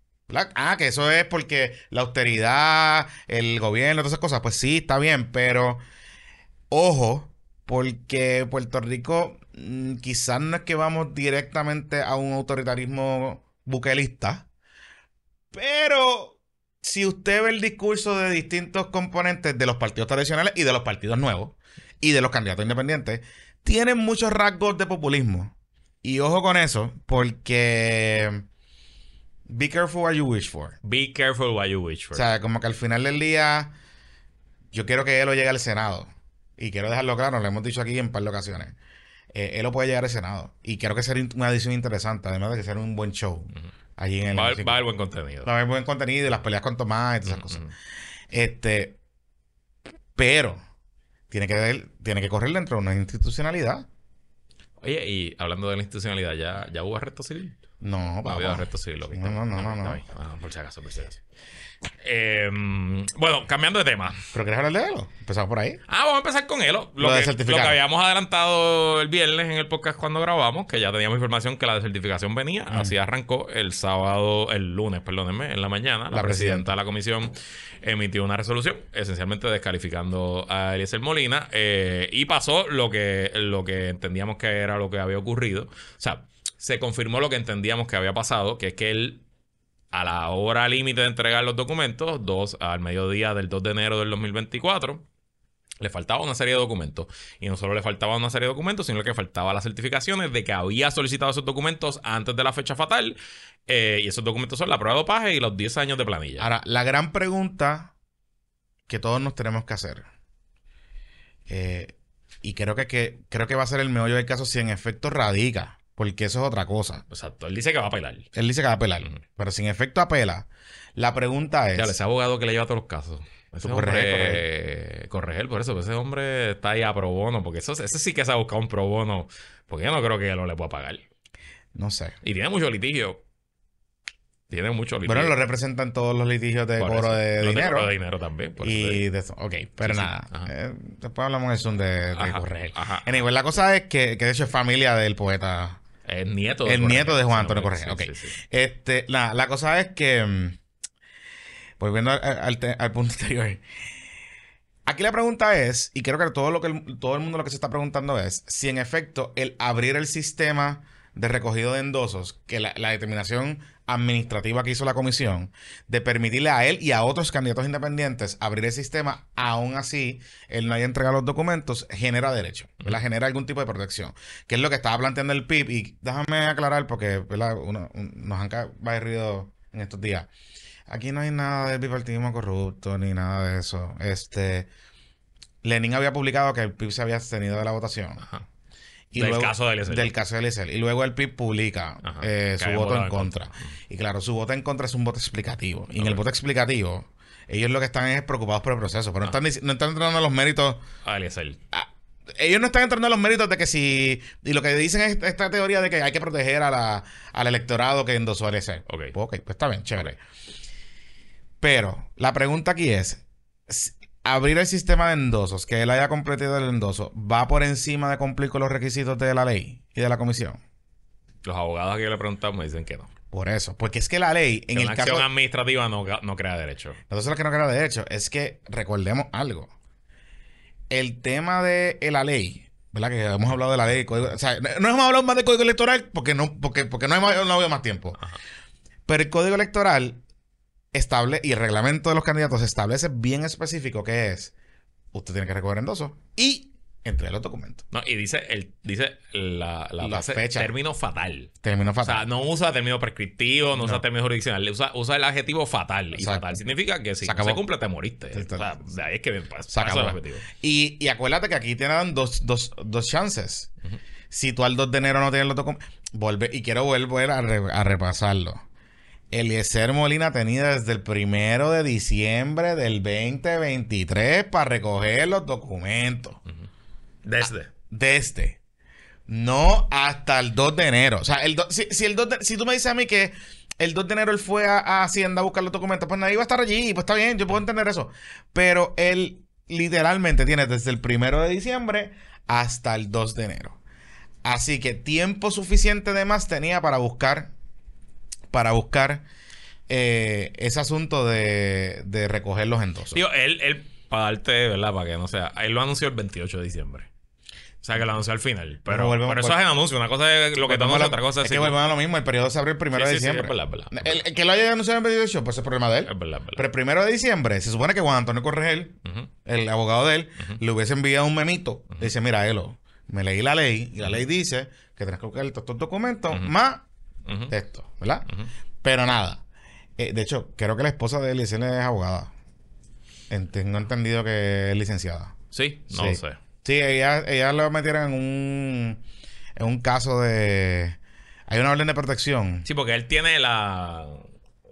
Ah, que eso es porque la austeridad, el gobierno, todas esas cosas. Pues sí, está bien, pero ojo, porque Puerto Rico mm, quizás no es que vamos directamente a un autoritarismo buquelista, pero si usted ve el discurso de distintos componentes de los partidos tradicionales y de los partidos nuevos y de los candidatos independientes, tienen muchos rasgos de populismo. Y ojo con eso, porque be careful what you wish for. Be careful what you wish for. O sea, como que al final del día, yo quiero que él lo llegue al Senado. Y quiero dejarlo claro, lo hemos dicho aquí en un par de ocasiones. eh, él lo puede llegar al Senado. Y creo que sería una edición interesante, además de que sea un buen show. Allí en el Va, a haber- hemiciclo. va buen contenido. Va a haber buen contenido y las peleas con Tomás y todas esas cosas. Este, pero tiene que tiene que correr dentro de una institucionalidad. Oye, y hablando de la institucionalidad, ¿ya, ya hubo arresto civil? No, No había arresto civil. No, no, no, está no, no. Ah, por si acaso, por si acaso. Eh, bueno, cambiando de tema. ¿Pero quieres hablar de Elo? Empezamos por ahí. Ah, vamos a empezar con Elo. Lo, Lo que, lo que habíamos adelantado el viernes en el podcast cuando grabamos, que ya teníamos información que la desertificación venía. Mm. Así arrancó el sábado, el lunes, perdónenme, en la mañana. La, La presidenta de la comisión emitió una resolución, esencialmente descalificando a Eliezer Molina. eh, y pasó lo que, lo que entendíamos que era lo que había ocurrido. O sea, se confirmó lo que entendíamos que había pasado, que es que él a la hora límite de entregar los documentos, dos, al mediodía del 2 de enero del 2024, le faltaba una serie de documentos. Y no solo le faltaba una serie de documentos, sino que faltaba las certificaciones de que había solicitado esos documentos antes de la fecha fatal. Eh, y esos documentos son la prueba de dopaje y los 10 años de planilla. Ahora, la gran pregunta que todos nos tenemos que hacer. eh, y creo que, que- creo que va a ser el meollo del caso si en efecto radica. Porque eso es otra cosa. Exacto. Él dice que va a apelar. Él dice que va a apelar. Ujú. Pero si en efecto apela, la pregunta es. Ya, ese abogado que le lleva todos los casos. Ese Tú, hombre, Corregel, Corregel, por eso, pues ese hombre está ahí a pro bono, porque eso, ese sí que se ha buscado un pro bono, porque yo no creo que él no le pueda pagar. No sé. Y tiene mucho litigio. Tiene mucho litigio. Bueno, lo representan todos los litigios de Por cobro eso. de Lo dinero. cobro de dinero también. por Y de eso. Ok, pero Sí, sí. nada. Ajá. eh, después hablamos de Zoom de, de Ajá, Corregel. ajá. Anyway, la cosa es que, que de hecho es familia del poeta. Nieto El nieto de Juan sí, Antonio hombre, Corregel. sí, ok. sí, sí. Este, la, la cosa es que. mm, Volviendo al, al punto anterior. Aquí la pregunta es, y creo que todo lo que el- todo el mundo lo que se está preguntando es si en efecto el abrir el sistema de recogido de endosos, que la, la determinación administrativa que hizo la comisión, de permitirle a él y a otros candidatos independientes abrir el sistema, aún así él no haya entregado los documentos, genera derecho, ¿verdad? Genera algún tipo de protección, que es lo que estaba planteando el PIB. Y déjame aclarar, porque ¿verdad? Uno- un- nos han barrido en estos días. Aquí no hay nada del bipartidismo corrupto ni nada de eso. Este, Lenin había publicado que el PIB se había abstenido de la votación. Ajá. Y Del luego- caso de Eliezer. Del caso. Y luego el PIB publica Ajá. eh, su voto en contra. contra. Y claro, su voto en contra es un voto explicativo. Y en el voto explicativo, ellos lo que están es preocupados por el proceso. Pero no están, dic- no están entrando en los méritos. Ah, Eliezer. ah, ellos no están entrando en los méritos de que si. Y lo que dicen es esta teoría de que hay que proteger a la, al electorado que endosó a Eliezer. Ok. Pues, ok, pues está bien, chévere. Pero la pregunta aquí es: abrir el sistema de endosos, que él haya completado el endoso, ¿va por encima de cumplir con los requisitos de la ley y de la comisión? Los abogados que le he preguntado me dicen que no. Por eso, porque es que la ley, en Que el una caso. acción administrativa no, no crea derecho. Nosotros lo que no queda de hecho es que recordemos algo. El tema de la ley, ¿verdad? Que hemos hablado de la ley, código- o sea, no, no hemos hablado más del código electoral porque no, porque, porque no hemos no ha habido más tiempo. Ajá. Pero el código electoral estable y el reglamento de los candidatos establece bien específico que es usted tiene que recoger endoso y entregar los documentos. No, y dice, el, dice la, la, fecha. término fatal. Terminó O sea, fatal. no usa término prescriptivo, no, No. usa término jurisdiccional, usa, usa el adjetivo fatal. Y fatal significa que Se si no se cumple, te moriste. Sí, o sea, de ahí es que pa- Se para eso es el objetivo. Y, y acuérdate que aquí te dan dos, dos, dos chances. Si tú al 2 de enero no tienes los documentos, vuelve, y quiero volver a, re- a repasarlo. Eliezer Molina tenía desde el primero de diciembre del 2023 para recoger los documentos. Desde. Desde. No hasta el 2 de enero. O sea, el do- si, si el 2 de- si tú me dices a mí que el 2 de enero él fue a, a Hacienda a buscar los documentos, pues nadie iba a estar allí. Pues está bien, yo puedo entender eso. Pero él literalmente tiene desde el primero de diciembre hasta el 2 de enero. Así que tiempo suficiente de más tenía para buscar, para buscar eh, ese asunto de, de recoger los endosos. Digo, él, él, para darte, ¿verdad? Para que no sea. Él lo anunció el 28 de diciembre. O sea, que lo anunció al final. Pero, Pero pero eso es el anuncio. Una cosa es lo que a otra cosa es... es que volvemos a lo mismo. El periodo se abre el primero Sí, de sí, sí, diciembre. es verdad, es verdad, es El, que lo haya anunciado en el 28, pues es problema de él. Es verdad. Pero el primero de diciembre, se supone que Juan Antonio Corregel, el abogado de él, le hubiese enviado un memito. Dice, mira, Elo, me leí la ley y la ley dice que tienes que buscar estos documentos Esto, ¿verdad? Pero nada. Eh, de hecho, creo que la esposa de Eliezer es abogada. En- Tengo entendido que es licenciada. Sí, no Sí. lo sé. Sí, ella, ella lo metieron en un Es un caso de. Hay una orden de protección. Sí, porque él tiene la.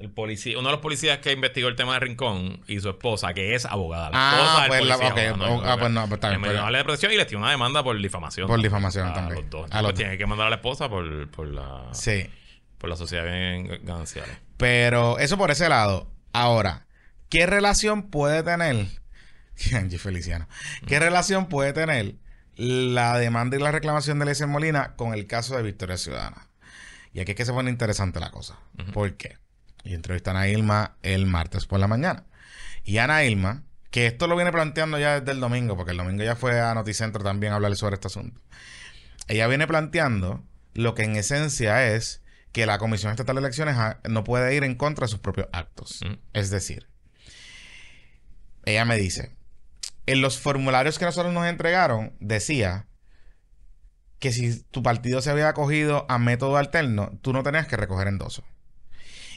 El policía, uno de los policías que investigó el tema de Rincón y su esposa, que es abogada. La Ah, pues la- policía, ok, no, ah, pues no, pues una orden de protección y le tiró una demanda por difamación. Por difamación a también. Los dos. A los Pues dos. tiene que mandar a la esposa por, por la, Sí. Por la sociedad bien ganancial. Pero eso por ese lado. Ahora, ¿qué relación puede tener? Angie Feliciano. ¿Qué relación puede tener la demanda y la reclamación de Eliezer Molina con el caso de Victoria Ciudadana? Y aquí es que se pone interesante la cosa. ¿Por qué? Y entrevistan a Ilma el martes por la mañana. Y Ana Ilma, que esto lo viene planteando ya desde el domingo, porque el domingo ya fue a Noticentro también a hablar sobre este asunto. Ella viene planteando lo que en esencia es que la Comisión Estatal de Elecciones ah, no puede ir en contra de sus propios actos. Mm. Es decir, ella me dice, en los formularios que nosotros nos entregaron, decía que si tu partido se había acogido a método alterno, tú no tenías que recoger endoso.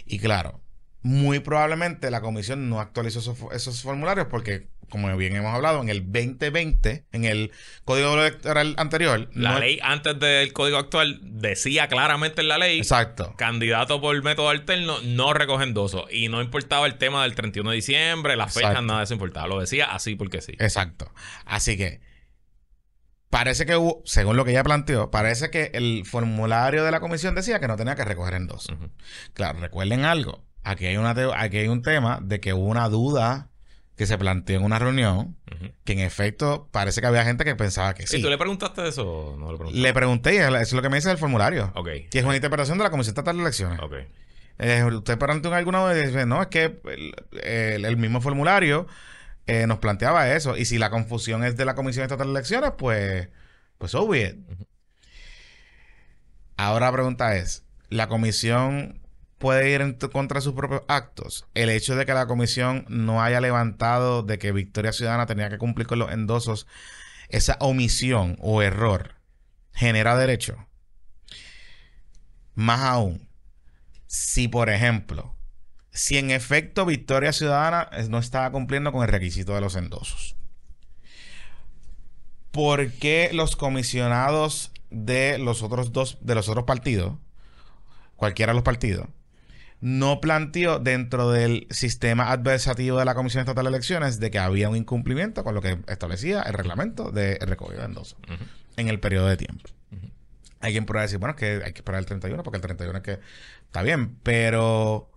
Y claro, muy probablemente la comisión no actualizó esos, esos formularios porque, como bien hemos hablado, en el 2020, en el código electoral anterior, La no- ley antes del código actual decía claramente en la ley Exacto. candidato por método alterno no recoge endoso. Y no importaba el tema del 31 de diciembre, las fechas, nada de eso importaba. Lo decía así porque sí. Exacto. Así que parece que hubo, según lo que ella planteó, parece que el formulario de la comisión decía que no tenía que recoger endoso. Ujú. Claro, recuerden algo. Aquí hay, una aquí hay un tema de que hubo una duda que se planteó en una reunión que en efecto parece que había gente que pensaba que ¿Y sí. tú le preguntaste eso o no le preguntaste? Le pregunté y eso es lo que me dice el formulario. Ok. Que es una interpretación de la Comisión Estatal de Elecciones. Ok. Eh, usted planteó en alguna vez, dice, no, es que el, el- el mismo formulario eh, nos planteaba eso. Y si la confusión es de la Comisión Estatal de Elecciones, pues, pues be it. Ahora la pregunta es, ¿la comisión puede ir en contra de sus propios actos? El hecho de que la comisión no haya levantado de que Victoria Ciudadana tenía que cumplir con los endosos, esa omisión o error genera derecho. Más aún, si por ejemplo, si en efecto Victoria Ciudadana eh, no estaba cumpliendo con el requisito de los endosos, ¿por qué los comisionados de los otros dos, de los otros partidos, cualquiera de los partidos, no planteó dentro del sistema adversativo de la Comisión Estatal de Elecciones de que había un incumplimiento con lo que establecía el reglamento de recogido de endosos Ujú. en el periodo de tiempo? Alguien podrá decir, bueno, es que hay que esperar el 31 porque el 31 es que está bien, pero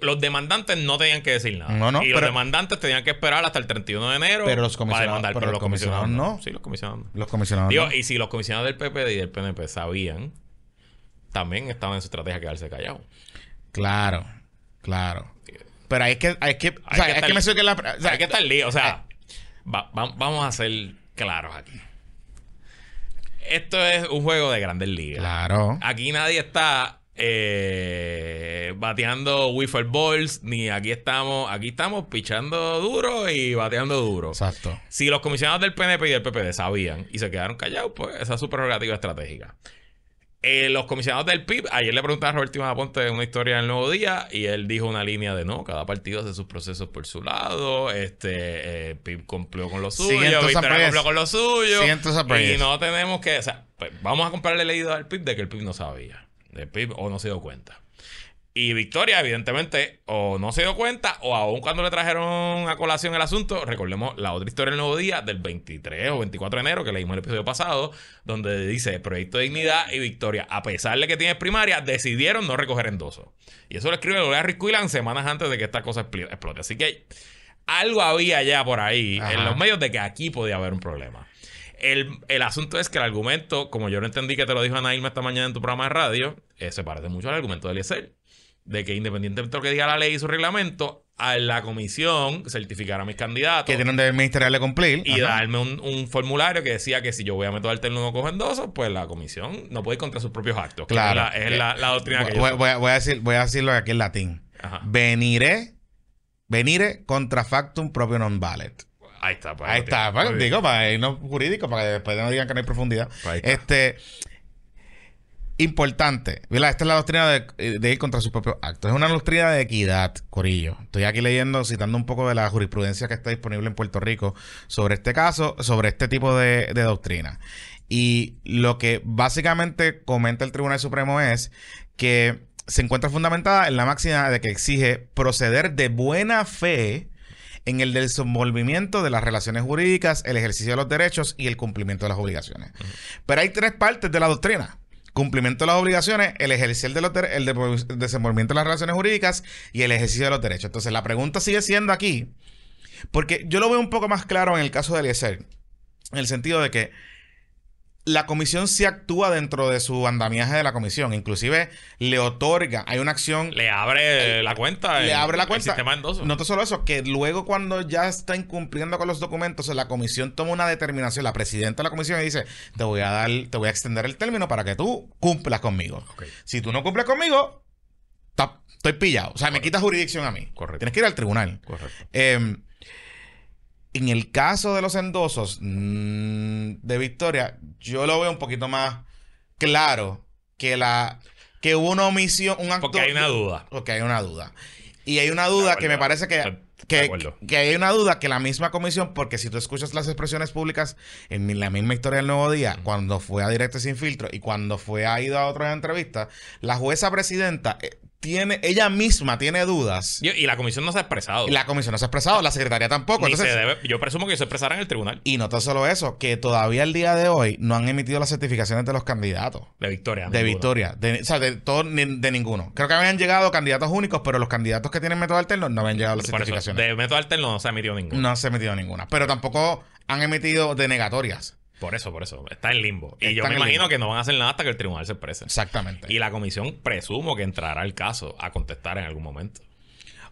Los demandantes no tenían que decir nada. No, no, y los demandantes tenían que esperar hasta el 31 de enero Pero los para comisionados- demandar. pero Pero, los los comisionados, comisionados no. no. Sí, los comisionados no. los comisionados Digo, no. y si los comisionados del PPD y del PNP sabían, también estaban en su estrategia quedarse callados. Claro, claro. Pero hay que, hay que, o Hay sea, que es que estar- que la, o sea, hay que estar lío. O sea, va- va- vamos a ser claros aquí. Esto es un juego de grandes ligas. Claro. Aquí nadie está eh, bateando wiffle balls, ni aquí estamos, aquí estamos pichando duro y bateando duro. Exacto. Si los comisionados del PNP y del PPD sabían y se quedaron callados, pues esa es su prerrogativa estratégica. Eh, los comisionados del PIB, ayer le preguntaron a Roberto Aponte una historia del Nuevo Día y él dijo una línea de no, cada partido hace sus procesos por su lado, este eh, PIB cumplió con lo suyo, Victoria cumplió con lo suyo y no tenemos que, o sea, pues, vamos a comprarle leído al PIB de que el PIB no sabía, del PIB o no se dio cuenta. Y Victoria, evidentemente, o no se dio cuenta, o aún cuando le trajeron a colación el asunto, recordemos la otra historia del nuevo día del 23 o 24 de enero, que leímos el episodio pasado, donde dice Proyecto de Dignidad y Victoria, a pesar de que tiene primaria, decidieron no recoger endoso. Y eso lo escribe Larry Quillan semanas antes de que esta cosa expl- explote. Así que algo había ya por ahí Ajá. en los medios de que aquí podía haber un problema. El, el asunto es que el argumento, como yo lo entendí que te lo dijo Ana Irma esta mañana en tu programa de radio, eh, se parece mucho al argumento de Eliezer. De que independientemente de lo que diga la ley y su reglamento, a la comisión certificará a mis candidatos Que tienen un deber ministerial de cumplir. y Ajá. darme un, un formulario que decía que si yo voy a meter alterno no cojo endoso, pues la comisión no puede ir contra sus propios actos. Claro. Es la, es la- la doctrina que yo voy, voy a- voy a decir, voy a decirlo aquí en latín. Ajá. Venire, venire contra factum propio non valet. Ahí está. pues, Ahí lo está, tiene. para, digo, para irnos jurídico, para que después no digan que no hay profundidad. Ahí está. Este, Importante, ¿verdad? Esta es la doctrina de, de, ir contra sus propios actos. Es una doctrina de equidad, Corillo. Estoy aquí leyendo, citando un poco de la jurisprudencia que está disponible en Puerto Rico sobre este caso, sobre este tipo de, de doctrina. Y lo que básicamente comenta el Tribunal Supremo es que se encuentra fundamentada en la máxima de que exige proceder de buena fe en el desenvolvimiento de las relaciones jurídicas, el ejercicio de los derechos y el cumplimiento de las obligaciones. Pero hay tres partes de la doctrina. Cumplimiento de las obligaciones, el ejercicio de los el desenvolvimiento de las relaciones jurídicas y el ejercicio de los derechos. Entonces, la pregunta sigue siendo aquí, porque yo lo veo un poco más claro en el caso de Eliezer, en el sentido de que la comisión sí actúa dentro de su andamiaje de la comisión. Inclusive le otorga, hay una acción. Le abre la cuenta. Le abre la cuenta. sistema no te solo eso, que luego cuando ya está incumpliendo con los documentos, la comisión toma una determinación, la presidenta de la comisión dice, te voy a dar, te voy a extender el término para que tú cumplas conmigo. Si tú no cumples conmigo, estoy pillado. O sea, me quitas jurisdicción a mí. Correcto. Tienes que ir al tribunal. Correcto. Eh, en el caso de los endosos mm, de Victoria, yo lo veo un poquito más claro que la que hubo una omisión, un acto. Porque hay una duda. Porque hay una duda. Y hay una duda que me parece que, que, que, hay una duda que la misma comisión, porque si tú escuchas las expresiones públicas en la misma historia del Nuevo Día, cuando fue a Directo Sin Filtro y cuando fue a ido a otras entrevistas, la jueza presidenta eh, tiene, ella misma tiene dudas. y la comisión no se ha expresado. Y la comisión no se ha expresado, la secretaria tampoco. yo presumo que se expresará en el tribunal. Y no tan solo eso, que todavía el día de hoy no han emitido las certificaciones de los candidatos. De victoria. De victoria. o sea, de, todo, de ninguno. Creo que habían llegado candidatos únicos, pero los candidatos que tienen método alterno no habían llegado las certificaciones. de método alterno no se ha emitido ninguna. No se ha emitido ninguna. Pero tampoco han emitido denegatorias. Por eso, por eso. Está en limbo. Y yo me imagino que no van a hacer nada hasta que el tribunal se exprese. Exactamente. Y la comisión presumo que entrará al caso a contestar en algún momento.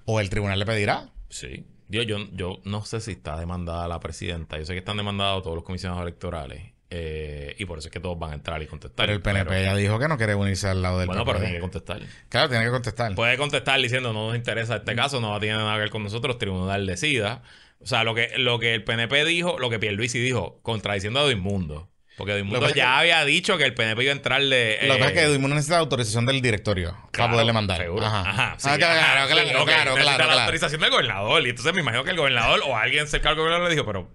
¿O el tribunal le pedirá? Sí. Yo, yo, yo no sé si está demandada la presidenta. Yo sé que están demandados todos los comisionados electorales. Eh, y por eso es que todos van a entrar y contestar. Pero el PNP ya dijo que no quiere unirse al lado del Bueno, pero tiene que contestar. Claro, tiene que contestar. Puede contestar diciendo no nos interesa este caso, no tiene nada que ver con nosotros, tribunal decida. O sea, lo que, lo que el PNP dijo, lo que Pierluisi dijo, contradiciendo a Doimundo. Porque Doimundo ya había dicho que el PNP iba a entrarle. Lo que pasa es que eh, Doimundo necesita la autorización del directorio para poderle mandar. Seguro. Ajá. Ajá. Ah, claro, claro, claro, claro, la autorización del gobernador. Y entonces me imagino que el gobernador o alguien cerca del gobernador le dijo, pero,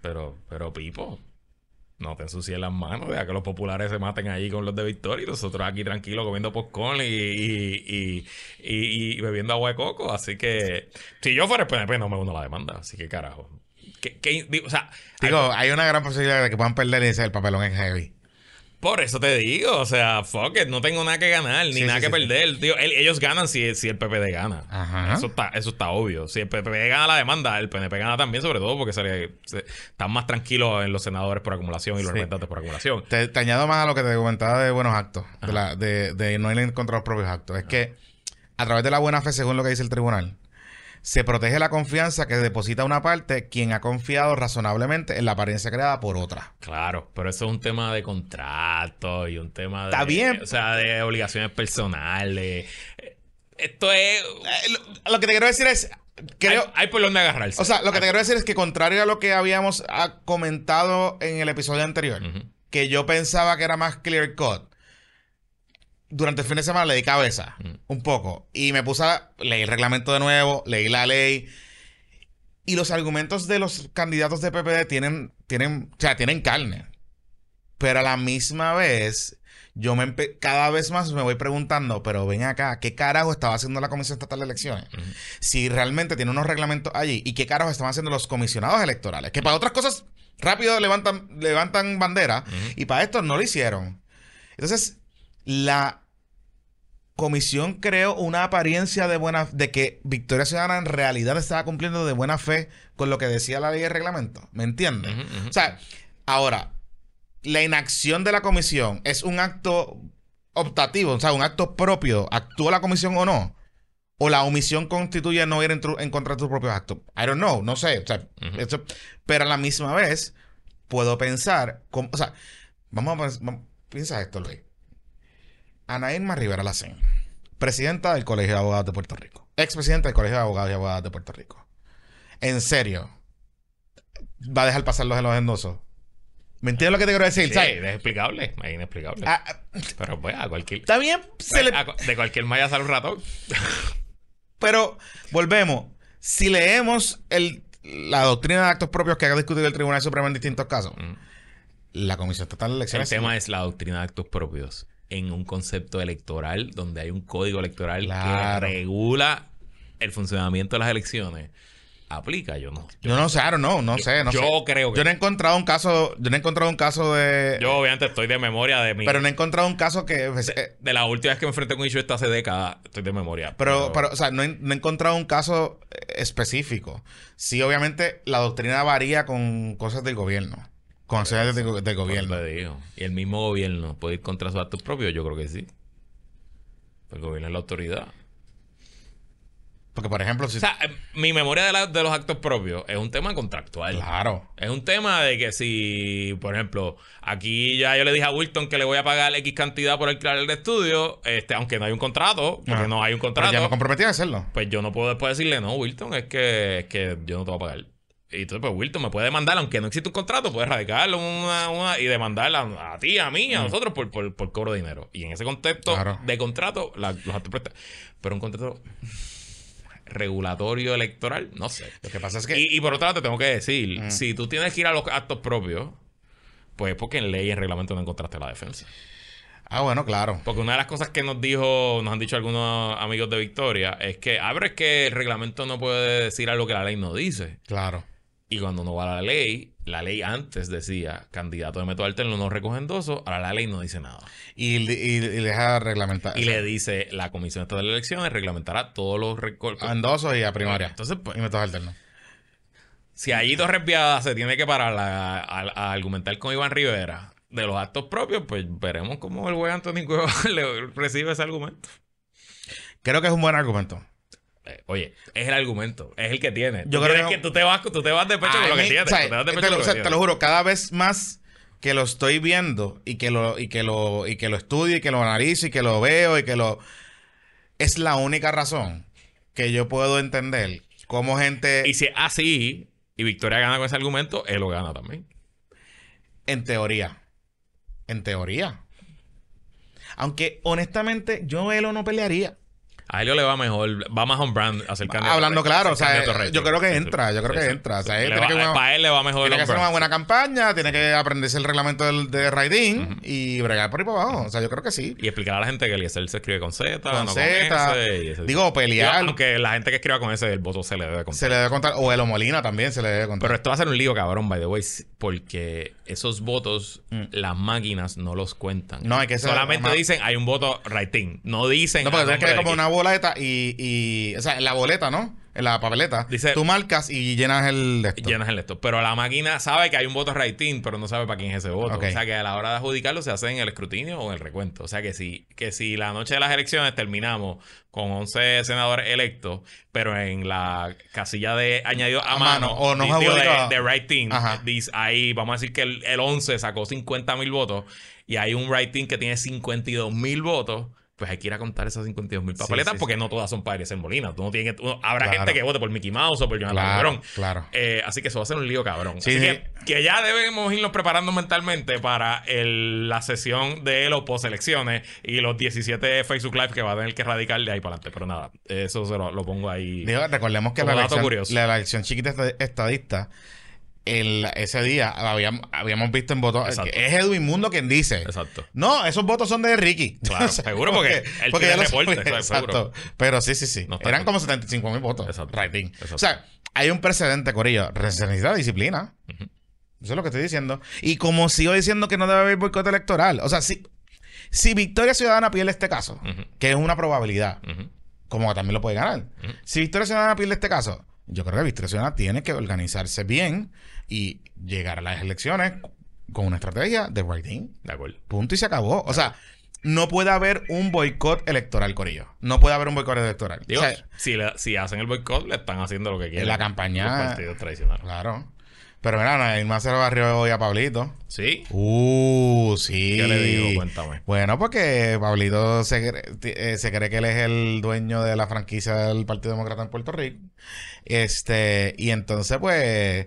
pero, pero, Pipo, no te ensucies las manos, deja que los populares se maten ahí con los de Victoria y nosotros aquí tranquilos comiendo popcorn y, y, y, y, bebiendo agua de coco. Así que si yo fuera el PNP no me uno la demanda. Así que carajo. o sea, Digo, hay, una gran posibilidad de que puedan perder y ese el papelón en heavy. Por eso te digo, o sea, fuck it, no tengo nada que ganar, ni nada que perder. ellos ganan si, si el PPD gana. Eso está, eso está obvio. Si el PPD gana la demanda, el PNP gana también, sobre todo porque se, están más tranquilos en los senadores por acumulación y los representantes por acumulación. Te, añado más a lo que te comentaba de buenos actos, de, la, de, de, no ir contra los propios actos. Es que a través de la buena fe, según lo que dice el tribunal, se protege la confianza que deposita una parte quien ha confiado razonablemente en la apariencia creada por otra. Claro, pero eso es un tema de contrato y un tema de... Está bien. O sea, de obligaciones personales. Esto es... Eh, lo, que te quiero decir es... Creo, hay, por dónde agarrarse. O sea, lo que te quiero decir es que contrario a lo que habíamos ah, comentado en el episodio anterior, que yo pensaba que era más clear cut, durante el fin de semana le di cabeza mm. un poco y me puse a leer el reglamento de nuevo, leí la ley y los argumentos de los candidatos de PPD tienen, tienen, o sea, tienen carne. Pero a la misma vez, yo me cada vez más me voy preguntando, pero ven acá, ¿qué carajo estaba haciendo la Comisión Estatal de Elecciones? Si realmente tiene unos reglamentos allí, ¿y qué carajo estaban haciendo los comisionados electorales? Que para otras cosas rápido levantan, levantan bandera y para esto no lo hicieron. Entonces, la comisión creó una apariencia de buena de que Victoria Ciudadana en realidad estaba cumpliendo de buena fe con lo que decía la ley de reglamento. ¿Me entiendes? O sea, ahora, la inacción de la comisión es un acto optativo, o sea, un acto propio. ¿Actúa la comisión o no? ¿O la omisión constituye no ir en, contra de tus propios actos? I don't know, no sé. pero a la misma vez, puedo pensar, o sea, vamos a, piensa esto, Luis. Ana Irma Rivera Lacen, presidenta del Colegio de Abogados de Puerto Rico, expresidenta del Colegio de Abogados y Abogadas de Puerto Rico. En serio, ¿va a dejar pasar los, los endosos? ¿Me entiendes lo que te quiero decir? Sí, ¿Sabes? es inexplicable, es inexplicable. Ah, Pero pues a cualquier... está bien, se le- a- de cualquier malla sale un ratón. pero volvemos. Si leemos el, la doctrina de actos propios que ha discutido el Tribunal Supremo en distintos casos, Mm. la Comisión Estatal de El Elecciones... tema es la doctrina de actos propios en un concepto electoral donde hay un código electoral Claro. que regula el funcionamiento de las elecciones. Aplica, yo no. Yo no sé, don't know, no sé, no yo sé. creo que. Yo no he encontrado un caso, yo no he encontrado un caso de... Yo obviamente estoy de memoria de mi. pero no he encontrado un caso que... pues, eh, de la última vez que me enfrenté con un issue esta hace décadas, estoy de memoria. Pero, pero, o sea, no he, no he encontrado un caso eh, específico. Sí, obviamente, la doctrina varía con cosas del gobierno. Con acciones del, del Por gobierno. digo. Y el mismo gobierno puede ir contra sus actos propios, yo creo que sí. El gobierno es la autoridad. Porque, por ejemplo, si... O sea, eh, mi memoria de, la- de los actos propios es un tema contractual. claro. Es un tema de que si, por ejemplo, aquí ya yo le dije a Wilton que le voy a pagar X cantidad por alquilar el estudio, este, aunque no hay un contrato, porque no hay un Pero contrato, ya me comprometí a hacerlo. pues yo no puedo después decirle, no, Wilton, es que, es que yo no te voy a pagar. Y entonces, pues Wilton me puede demandar, aunque no existe un contrato, puede radicarlo una, una- y demandarla a, ti, a mí, a nosotros por, por, por cobro de dinero. Y en ese contexto Mm. Claro. de contrato, la- los actos presta- Pero un contrato regulatorio electoral, no sé. Lo que pasa es que... Y, y por otro lado, te tengo que decir, Mm. si tú tienes que ir a los actos propios, pues porque en ley y en reglamento no encontraste la defensa. Ah, bueno, claro. Porque una de las cosas que nos dijo, nos han dicho algunos amigos de Victoria, es que, a ver, es que el reglamento no puede decir algo que la ley no dice. Claro. Y cuando uno va a la ley, la ley antes decía, candidato de método alterno no recoge endoso, ahora la ley no dice nada. Y, y, y deja reglamentar. Y le dice, la Comisión Estatal de Elecciones reglamentará todos los recortes. A endosos y a primaria. Entonces, pues, Y métodos alternos. Si allí Torres Viada se tiene que parar a, a- a argumentar con Iván Rivera de los actos propios, pues veremos cómo el güey Anthony Cueva le recibe ese argumento. Creo que es un buen argumento. Eh, oye, es el argumento, es el que tiene. Yo creo que- que tú te vas, tú te vas de pecho A con lo que tienes. te lo- juro, cada vez más que lo estoy viendo y que lo, y que lo, y que lo estudio y que lo analizo y que lo veo y que lo. Es la única razón que yo puedo entender cómo gente, Y si es así, y Victoria gana con ese argumento, él lo gana también. en teoría. En teoría. Aunque honestamente, yo Elo no pelearía. A Helio le va mejor, va más on brand hacer candidato. Hablando claro, o sea, yo creo que entra, yo creo que entra. O sea, él tiene va- que una- para él le va mejor Tiene que hacer una buena campaña, tiene que aprenderse el reglamento del, de Raidín y bregar por ahí para abajo. O sea, yo creo que sí. Y explicar a la gente que Eliezer se escribe con Z, Con no Z. con S. Digo, pelear. Aunque la gente que escriba con ese, el voto se le debe contar. Se le debe contar. O Elo Molina también se le debe contar. Pero esto va a ser un lío, cabrón, by the way, porque esos votos, las máquinas no los cuentan. Mm. No, hay que ser- Solamente dicen hay un voto writing. No dicen. no, porque tienes que como una boleta y, y. O sea, en la boleta, ¿no? En la papeleta. Dice- tú marcas y llenas el esto. Llenas el esto. Pero la máquina sabe que hay un voto writing, pero no sabe para quién es ese voto. O sea que a la hora de adjudicarlo se hace en el escrutinio o en el recuento. O sea que si, que si la noche de las elecciones terminamos con 11 senadores electos, pero en la casilla de añadido a, A mano, mano, o no de, de dice, ahí vamos a decir que el, el 11 sacó 50 mil votos y hay un writing que tiene 52 mil votos. Pues hay que ir a contar esas 52 mil papeletas sí, porque no todas son para en Molina. Tú no tienes que, tú- habrá Claro. gente que vote por Mickey Mouse o por Jonathan Claro, Lebron. claro. Eh, así que eso va a ser un lío cabrón. Sí, así sí. Que, que ya debemos irnos preparando mentalmente para el- la sesión de los post-elecciones y los 17 Facebook Live que va a tener que radicar de ahí para adelante. Pero nada, eso se lo, lo pongo ahí. Digo, recordemos que la elección, curioso. la elección chiquita esta- estadista, el, ese día habíamos, habíamos visto en votos. Es Edwin Mundo quien dice. Exacto. No, esos votos son de Ricky. Claro, seguro, porque él tiene ya lo reporte. Seguro. Pero sí, sí, sí. No Eran como 75 mil votos. Exacto. Rating. Exacto. O sea, hay un precedente, Corillo. Se necesita disciplina. Eso es lo que estoy diciendo. Y como sigo diciendo que no debe haber boicot electoral. O sea, si, si Victoria Ciudadana pierde este caso, que es una probabilidad, como que también lo puede ganar. Si Victoria Ciudadana pierde este caso, yo creo que Victoria Ciudadana tiene que organizarse bien y llegar a las elecciones con una estrategia de writing. De acuerdo. Punto y se acabó. O sea, no puede haber un boicot electoral, Corillo. No puede haber un boicot electoral. Digo, O sea, si, le- si hacen el boicot, le están haciendo lo que quieren. la campaña- Los partidos tradicionales. claro. Pero mira, más se lo barrió hoy a Pablito. Sí. Uh, sí. ¿Qué le digo? Cuéntame. Bueno, porque Pablito se, cre- ti- eh, se cree que él es el dueño de la franquicia del Partido Demócrata en Puerto Rico. Este, y entonces, pues,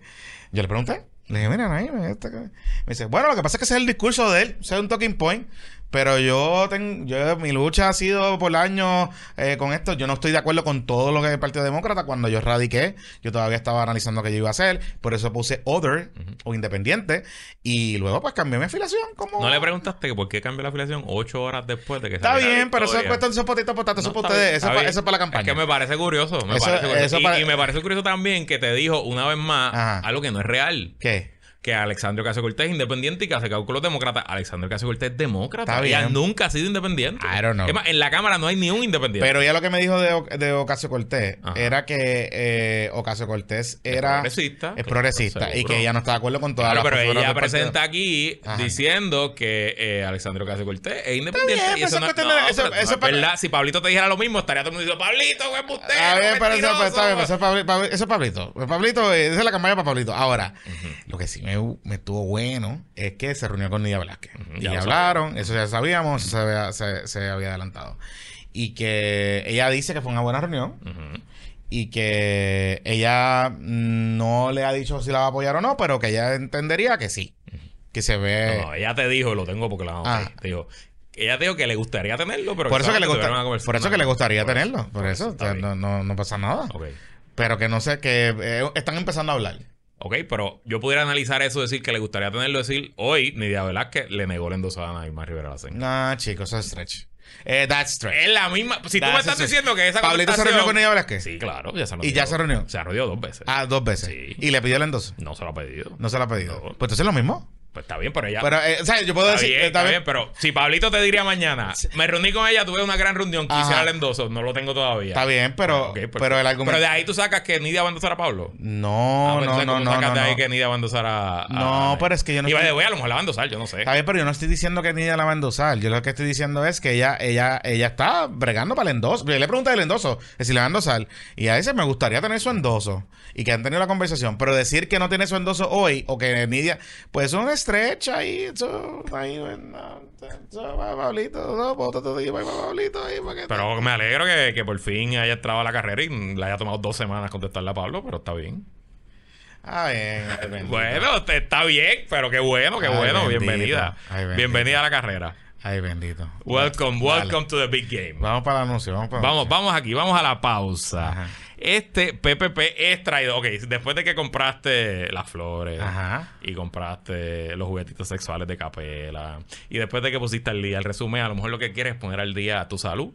yo le pregunté. Le dije, mira, me, este me dice, bueno, lo que pasa es que ese es el discurso de él, ese es un talking point. Pero yo, tengo, yo mi lucha ha sido por años eh, con esto. Yo no estoy de acuerdo con todo lo que es el Partido Demócrata. Cuando yo radiqué, yo todavía estaba analizando qué yo iba a hacer. Por eso puse Other o Independiente. Y luego, pues cambié mi afiliación. Como... ¿No le preguntaste por qué cambió la afiliación ocho horas después de que Está bien, pero eso es cuestión de esos potitos potatos. No, para ustedes. Eso es para, bien. eso es para la campaña. Es que me parece curioso. Me Eso- parece curioso. eso Y- para- y, me parece curioso también que te dijo una vez más Ajá. algo que no es real. ¿Qué? Que Alexandria Ocasio Cortés es independiente y que hace cálculos demócratas. Alexandria Ocasio Cortés es demócrata. Está Ella bien. nunca ha sido independiente. I don't know. Es más, en la Cámara no hay ni un independiente. Pero ya lo que me dijo de, O- de Ocasio Cortés Ajá. era que eh, Ocasio Cortés Es era progresista. es progresista y que ella no está de acuerdo con todas Claro, las pero ella presenta aquí Ajá. diciendo que eh, Alexandria Ocasio Cortés es independiente. bien, y eso eso no, es no, eso- no eso es para- verdad. Si Pablito te dijera lo mismo, estaría todo el mundo diciendo, Pablito, güey, Está bien, pero eso, mentiroso". pues, está bien, eso es eso es Pablito. Pues Pablito, eh, esa es la campaña para Pablito. Ahora, lo que sí me, estuvo bueno es que se reunió con Nidia Velázquez. y ya hablaron, eso ya sabíamos, eso se había, se, se había adelantado. Y que ella dice que fue una buena reunión y que ella no le ha dicho si la va a apoyar o no, pero que ella entendería que sí. Que se ve. No, ella te dijo, lo tengo porque la anoté. Ah. Te dijo, ella te dijo que le gustaría tenerlo, pero por eso que le gusta, por eso que le gustaría Por eso, tenerlo. Por eso, o sea, no, no, no pasa nada. Pero que no sé, que eh, están empezando a hablar. Ok, pero yo pudiera analizar eso, decir que le gustaría tenerlo, decir hoy Nidia Velázquez le negó la endosada a Naimar Rivera Lacen. No, chicos, eso es stretch. Eh, that's stretch. Es la misma. Si tú That's me estás stretch. diciendo que esa ¿Pablito se reunió con Nidia Velázquez? Sí, claro, ya se reunió. ¿Y ya se reunió? Se reunió dos veces. Ah, dos veces. Sí. ¿Y le pidió el endoso? No se lo ha pedido. No se lo ha pedido. No. Pues entonces es lo mismo. Pues está bien, pero ella. Pero, eh, o sea, yo puedo está decir. bien, está bien. bien, pero si Pablito te diría mañana, me reuní con ella, tuve una gran reunión, quisiera Ajá. el endoso, no lo tengo todavía. Está bien, pero, pues- pero el argumento. Pero de ahí tú sacas que Nidia va a endosar a Pablo. No, Ah, pues no, no, ¿cómo no, sacas no. de ahí no. que Nidia va a endosar a. a- No, pero es que yo no Y estoy- way, a lo mejor la va a endosar, yo no sé. Está bien, pero yo no estoy diciendo que Nidia la va a endosar. Yo lo que estoy diciendo es que ella, ella, ella está bregando para el endoso. Yo le pregunté del endoso, de si la va a endosar. Y a ese me gustaría tener su endoso. Y que han tenido la conversación. Pero decir que no tiene su endoso hoy, o que Nidia, pues es un stretch ahí. Eso, ahí, Pablito, no, bótate de ahí, Pablito, ahí, para que- Pero me alegro que, que por fin haya entrado a la carrera y le haya tomado dos semanas contestarle a Pablo, pero está bien. Ah, bien. bendito. Bueno, está bien, pero qué bueno, qué Ay, bueno. bendito. Bienvenida. Ay. Bienvenida a la carrera. Ay, bendito. Welcome, Dale. welcome to the big game. Vamos para el anuncio, vamos para el Vamos, anuncio. vamos aquí, vamos a la pausa. Ajá. Este PPP es traído. Ok, después de que compraste las flores Ajá. y compraste los juguetitos sexuales de capela y después de que pusiste al día el resumen, a lo mejor lo que quieres es poner al día tu salud,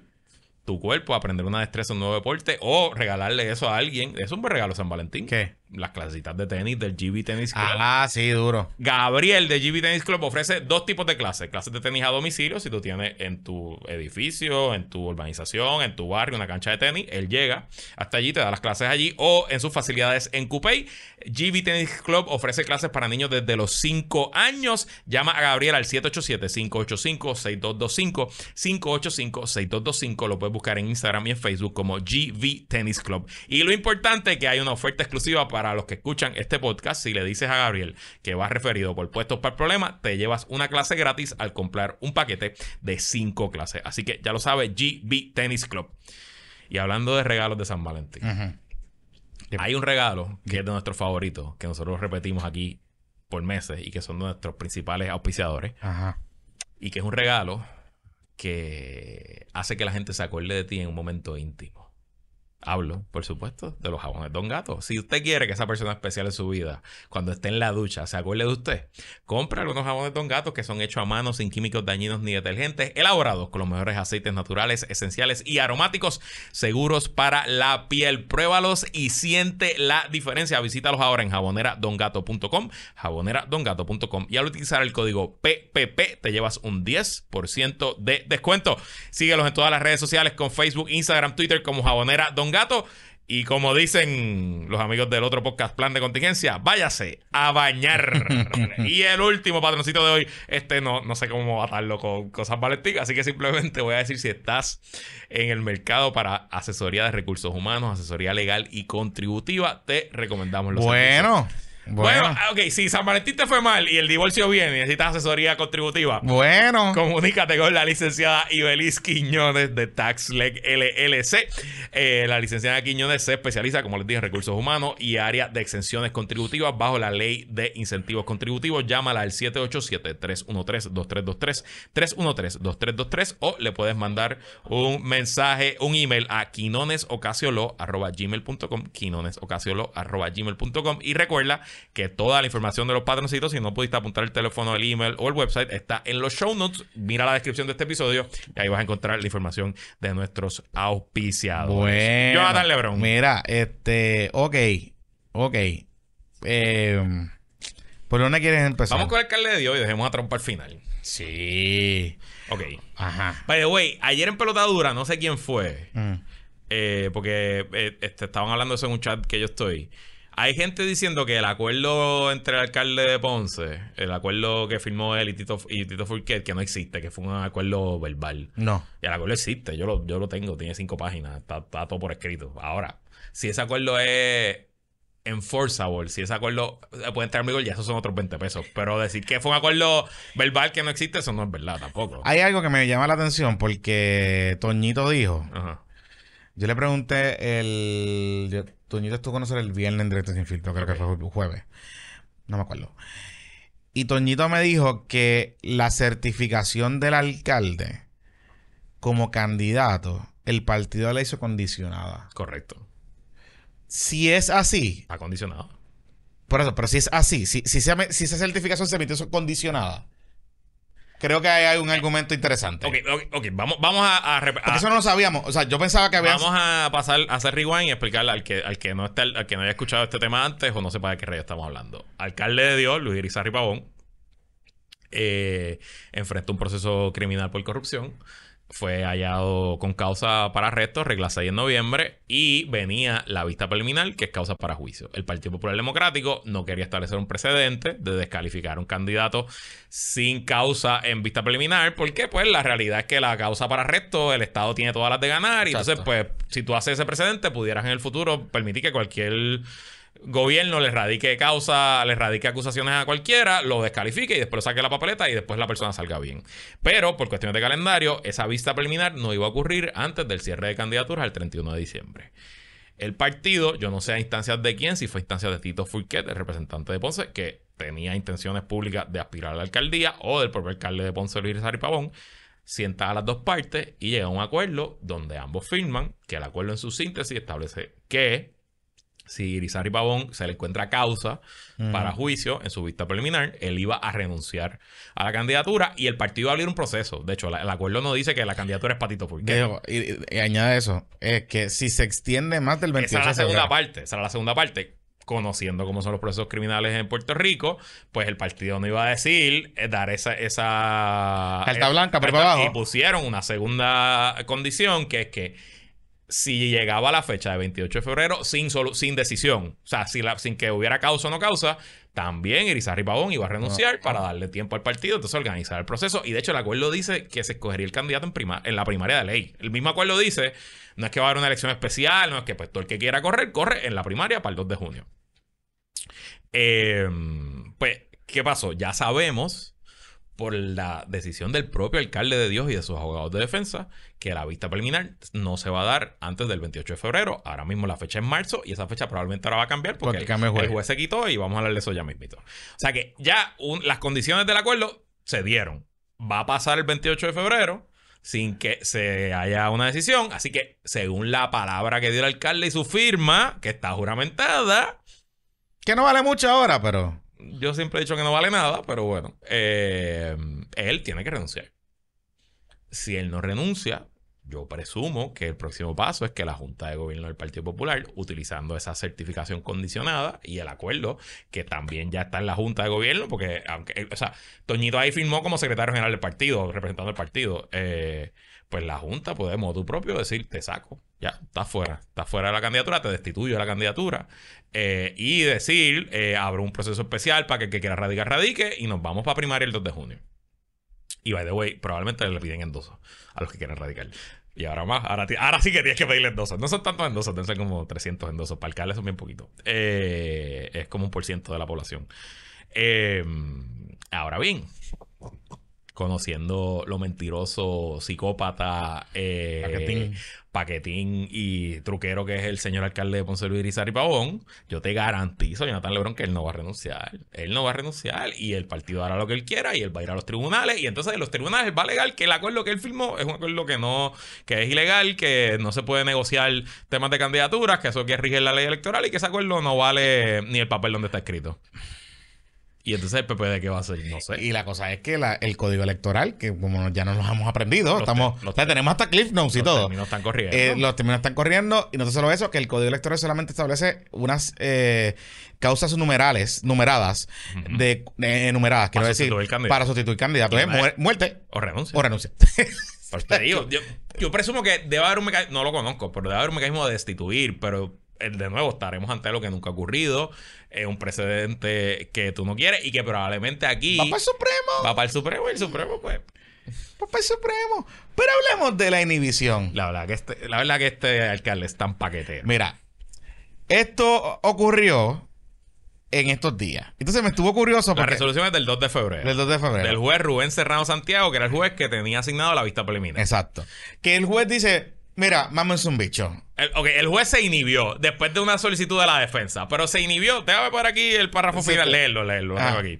tu cuerpo, aprender una destreza, un nuevo deporte o regalarle eso a alguien. Es un buen regalo San Valentín. ¿Qué? Las clasecitas de tenis del GB Tennis Club. Ah, sí, duro. Gabriel de GB Tennis Club ofrece dos tipos de clases. Clases de tenis a domicilio, si tú tienes en tu edificio, en tu urbanización, en tu barrio, una cancha de tenis, él llega hasta allí, te da las clases allí, o en sus facilidades en Coupey. GB Tennis Club ofrece clases para niños desde los 5 años. Llama a Gabriel al 787-585-6225. 585-6225. Lo puedes buscar en Instagram y en Facebook como GV Tennis Club. Y lo importante es que hay una oferta exclusiva para los que escuchan este podcast. Si le dices a Gabriel que vas referido por puestos para el problema, te llevas una clase gratis al comprar un paquete de 5 clases. Así que ya lo sabes, GV Tennis Club. Y hablando de regalos de San Valentín. Hay un regalo que es de nuestros favoritos, que nosotros repetimos aquí por meses y que son nuestros principales auspiciadores. Ajá. Y que es un regalo que hace que la gente se acuerde de ti en un momento íntimo. Hablo, por supuesto, de los jabones Don Gato. Si usted quiere que esa persona especial en su vida, cuando esté en la ducha, se acuerde de usted, compre unos jabones Don Gato que son hechos a mano, sin químicos dañinos ni detergentes, elaborados con los mejores aceites naturales, esenciales y aromáticos, seguros para la piel. Pruébalos y siente la diferencia. Visítalos ahora en jaboneradongato.com, jaboneradongato.com y al utilizar el código PPP te llevas un 10% de descuento. Síguelos en todas las redes sociales con Facebook, Instagram, Twitter como Jabonera Don Gato. Y como dicen los amigos del otro podcast Plan de Contingencia, váyase a bañar. y el último patroncito de hoy, este no, no sé cómo atarlo con cosas valentín, así que simplemente voy a decir si estás en el mercado para asesoría de recursos humanos, asesoría legal y contributiva, te recomendamos los servicios Bueno, Bueno, ok, si San Valentín te fue mal y el divorcio viene y necesitas asesoría contributiva, Bueno. comunícate con la licenciada Ibelis Quiñones de TaxLeg LLC. Eh, la licenciada Quiñones se especializa, como les dije, en recursos humanos y área de exenciones contributivas bajo la ley de incentivos contributivos. Llámala al 787-313-2323, 313-2323 o le puedes mandar un mensaje, un email a quinonesocasiolo.gmail.com quinonesocasiolo.gmail.com y recuerda que toda la información de los patroncitos, si no pudiste apuntar el teléfono, el email o el website, está en los show notes. Mira la descripción de este episodio y ahí vas a encontrar la información de nuestros auspiciados. Bueno. Jonathan Lebron. Mira, este. Ok. Ok. Eh, ¿Por dónde quieres empezar? Vamos con el alcalde de Dios y dejemos a Trump al final. Sí. Ok. Ajá. By the way, ayer en pelotadura, no sé quién fue, Mm. eh, porque eh, este, estaban hablando de eso en un chat que yo estoy. Hay gente diciendo que el acuerdo entre el alcalde de Ponce, el acuerdo que firmó él y Tito, y Tito Furquet, que no existe, que fue un acuerdo verbal. No. Y el acuerdo existe, yo lo, yo lo tengo, tiene cinco páginas, está, está todo por escrito. Ahora, si ese acuerdo es enforceable, si ese acuerdo puede entrar en vigor, ya esos son otros 20 pesos. Pero decir que fue un acuerdo verbal que no existe, eso no es verdad tampoco. Hay algo que me llama la atención porque Toñito dijo. Ajá. Yo le pregunté el. yo- Toñito estuvo a conocer el viernes en directo sin filtro, creo que fue jueves. No me acuerdo. Y Toñito me dijo que la certificación del alcalde como candidato, el partido la hizo condicionada. Correcto. Si es así, Acondicionado. por eso, pero si es así, si, si, esa, si esa certificación se emitió condicionada, creo que hay, hay un argumento interesante. Ok, ok, ok, vamos, vamos a, a eso no lo sabíamos. O sea, yo pensaba que había. Vamos a pasar a hacer rewind y explicarle al que, al que no esté, al que no haya escuchado este tema antes o no sepa de qué rey estamos hablando. Alcalde de Dios, Luis Irizarry Pavón, eh, enfrentó un proceso criminal por corrupción. Fue hallado con causa para arresto, regla 6 en noviembre, y venía la vista preliminar, que es causa para juicio. El Partido Popular Democrático no quería establecer un precedente de descalificar a un candidato sin causa en vista preliminar, porque pues la realidad es que la causa para arresto, el Estado tiene todas las de ganar, y entonces pues si tú haces ese precedente, pudieras en el futuro permitir que cualquier gobierno le radique causa, le radique acusaciones a cualquiera, lo descalifique y después lo saque la papeleta y después la persona salga bien. Pero por cuestiones de calendario, esa vista preliminar no iba a ocurrir antes del cierre de candidaturas el 31 de diciembre. El partido, yo no sé a instancias de quién, si fue a instancias de Tito Furquet, el representante de Ponce, que tenía intenciones públicas de aspirar a la alcaldía, o del propio alcalde de Ponce, Luis Rizarry Pavón, sienta a las dos partes y llega a un acuerdo donde ambos firman que el acuerdo en su síntesis establece que si Irizarry Pavón se le encuentra causa para juicio en su vista preliminar, él iba a renunciar a la candidatura y el partido iba a abrir un proceso. De hecho, la- el acuerdo no dice que la candidatura es patito porque Digo, y, añade eso, es que si se extiende más del 28 esa era la segunda parte. Esa era la segunda parte. Conociendo cómo son los procesos criminales en Puerto Rico, pues el partido no iba a decir eh, dar esa. esa Carta eh, blanca, carta- abajo. Y pusieron una segunda condición que es que si llegaba la fecha de 28 de febrero sin, solu- sin decisión, o sea, sin, la- sin que hubiera causa o no causa, también Irizarry Pavón iba a renunciar para darle tiempo al partido, entonces organizar el proceso. Y de hecho, el acuerdo dice que se escogería el candidato en, prima- en la primaria de ley. El mismo acuerdo dice, no es que va a haber una elección especial, no es que pues todo el que quiera correr, corre en la primaria para el 2 de junio. Eh, pues, ¿qué pasó? Ya sabemos por la decisión del propio alcalde de Dios y de sus abogados de defensa que la vista preliminar no se va a dar antes del 28 de febrero. Ahora mismo la fecha es marzo y esa fecha probablemente ahora va a cambiar porque, el juez. el juez se quitó y vamos a hablar de eso ya mismito. O sea que ya un- las condiciones del acuerdo se dieron. Va a pasar el 28 de febrero sin que se haya una decisión. Así que según la palabra que dio el alcalde y su firma, que está juramentada, que no vale mucho ahora, pero yo siempre he dicho que no vale nada, pero bueno, eh, él tiene que renunciar. Si él no renuncia, yo presumo que el próximo paso es que la Junta de Gobierno del Partido Popular, utilizando esa certificación condicionada y el acuerdo, que también ya está en la Junta de Gobierno, porque, aunque, eh, o sea, Toñito ahí firmó como secretario general del partido, representando el partido, eh, pues la Junta puede, de modo propio, decir, te saco, ya, estás fuera, estás fuera de la candidatura, te destituyo de la candidatura, eh, y decir, eh, abro un proceso especial para que el que quiera radicar, radique, y nos vamos para primaria el 2 de junio. Y by the way, probablemente le piden endoso a los que quieran radicar. Y ahora más, ahora, ahora sí que tienes que pedirle endosos. No son tantos endosos, deben ser como 300 endosos. Para alcaldes son bien poquitos. Eh, es como un por ciento de la población. Eh, ahora bien, conociendo lo mentiroso, psicópata, eh, Paquetín. paquetín y truquero que es el señor alcalde de Ponce Luis Irizarry Pavón, yo te garantizo, Jonathan Lebron, que él no va a renunciar. Él no va a renunciar y el partido hará lo que él quiera y él va a ir a los tribunales y entonces en los tribunales él va a alegar que el acuerdo que él firmó es un acuerdo que no, que es ilegal, que no se puede negociar temas de candidaturas, que eso que rige la ley electoral y que ese acuerdo no vale ni el papel donde está escrito. Y entonces el PP de qué va a hacer, no sé. Y la cosa es que la- el código electoral, que como ya nos lo hemos aprendido, Los estamos, te- los tenemos hasta Cliff Notes y Los todo. términos están corriendo. Eh, los términos están corriendo y no solo eso, que el código electoral solamente establece unas eh, causas numerales, numeradas, de, eh, enumeradas, quiero decir, sustituir para sustituir candidatos. Muer- muerte o renuncia. o renuncia. Pues te digo, yo, yo presumo que debe haber un mecanismo, no lo conozco, pero debe haber un mecanismo de destituir, pero eh, de nuevo estaremos ante lo que nunca ha ocurrido, eh, un precedente que tú no quieres y que probablemente aquí Va para el Supremo, va para el Supremo y el Supremo pues va para el Supremo. Pero hablemos de la inhibición. la verdad que este, la verdad que este alcalde es tan paquetero. Mira, esto ocurrió en estos días. Entonces me estuvo curioso La resolución es del 2 de febrero. El 2 de febrero. Del juez Rubén Serrano Santiago, que era el juez que tenía asignado la vista preliminar. Exacto. Que el juez dice, mira, mámense un bicho. El, ok, el juez se inhibió después de una solicitud de la defensa, pero se inhibió. Déjame por aquí el párrafo final, leerlo, leerlo. lo Ah. aquí.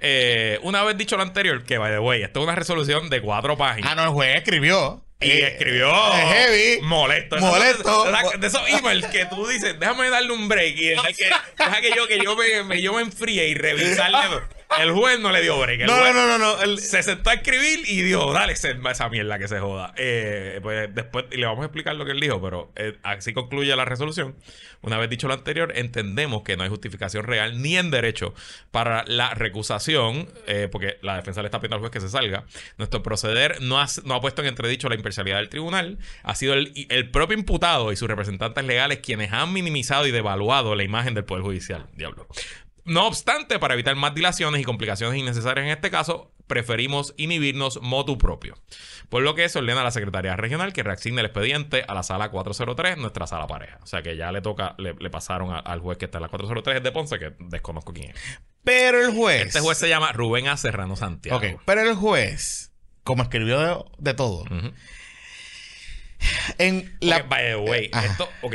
Eh, una vez dicho lo anterior, que by the way, esto es una resolución de cuatro páginas. Ah, no, el juez escribió. Y Eh, escribió es heavy. molesto. Molesto. De, esos emails que tú dices, déjame darle un break y dejar que, deja que yo, que yo me, me- yo me enfríe y revisarle. El juez no le dio break. El No, juez no, no, no, no. el- se sentó a escribir y dijo, dale esa mierda que se joda. Eh, pues después, y le vamos a explicar lo que él dijo, pero eh, así concluye la resolución. Una vez dicho lo anterior, entendemos que no hay justificación real ni en derecho para la recusación, eh, porque la defensa le está pidiendo al juez que se salga. Nuestro proceder no ha, no ha puesto en entredicho la imparcialidad del tribunal. Ha sido el, el propio imputado y sus representantes legales quienes han minimizado y devaluado la imagen del Poder Judicial. Diablo. No obstante, para evitar más dilaciones y complicaciones innecesarias en este caso, preferimos inhibirnos motu propio. Por lo que se ordena a la Secretaría Regional que reasigne el expediente a la sala 403, nuestra sala pareja. O sea que ya le toca, le, le pasaron a- al juez que está en la 403 de Ponce, que desconozco quién es. Pero el juez. Este juez se llama Rubén A. Serrano Santiago. Ok, pero el juez, como escribió de, de todo, en la. Ok, by the way, esto, ok.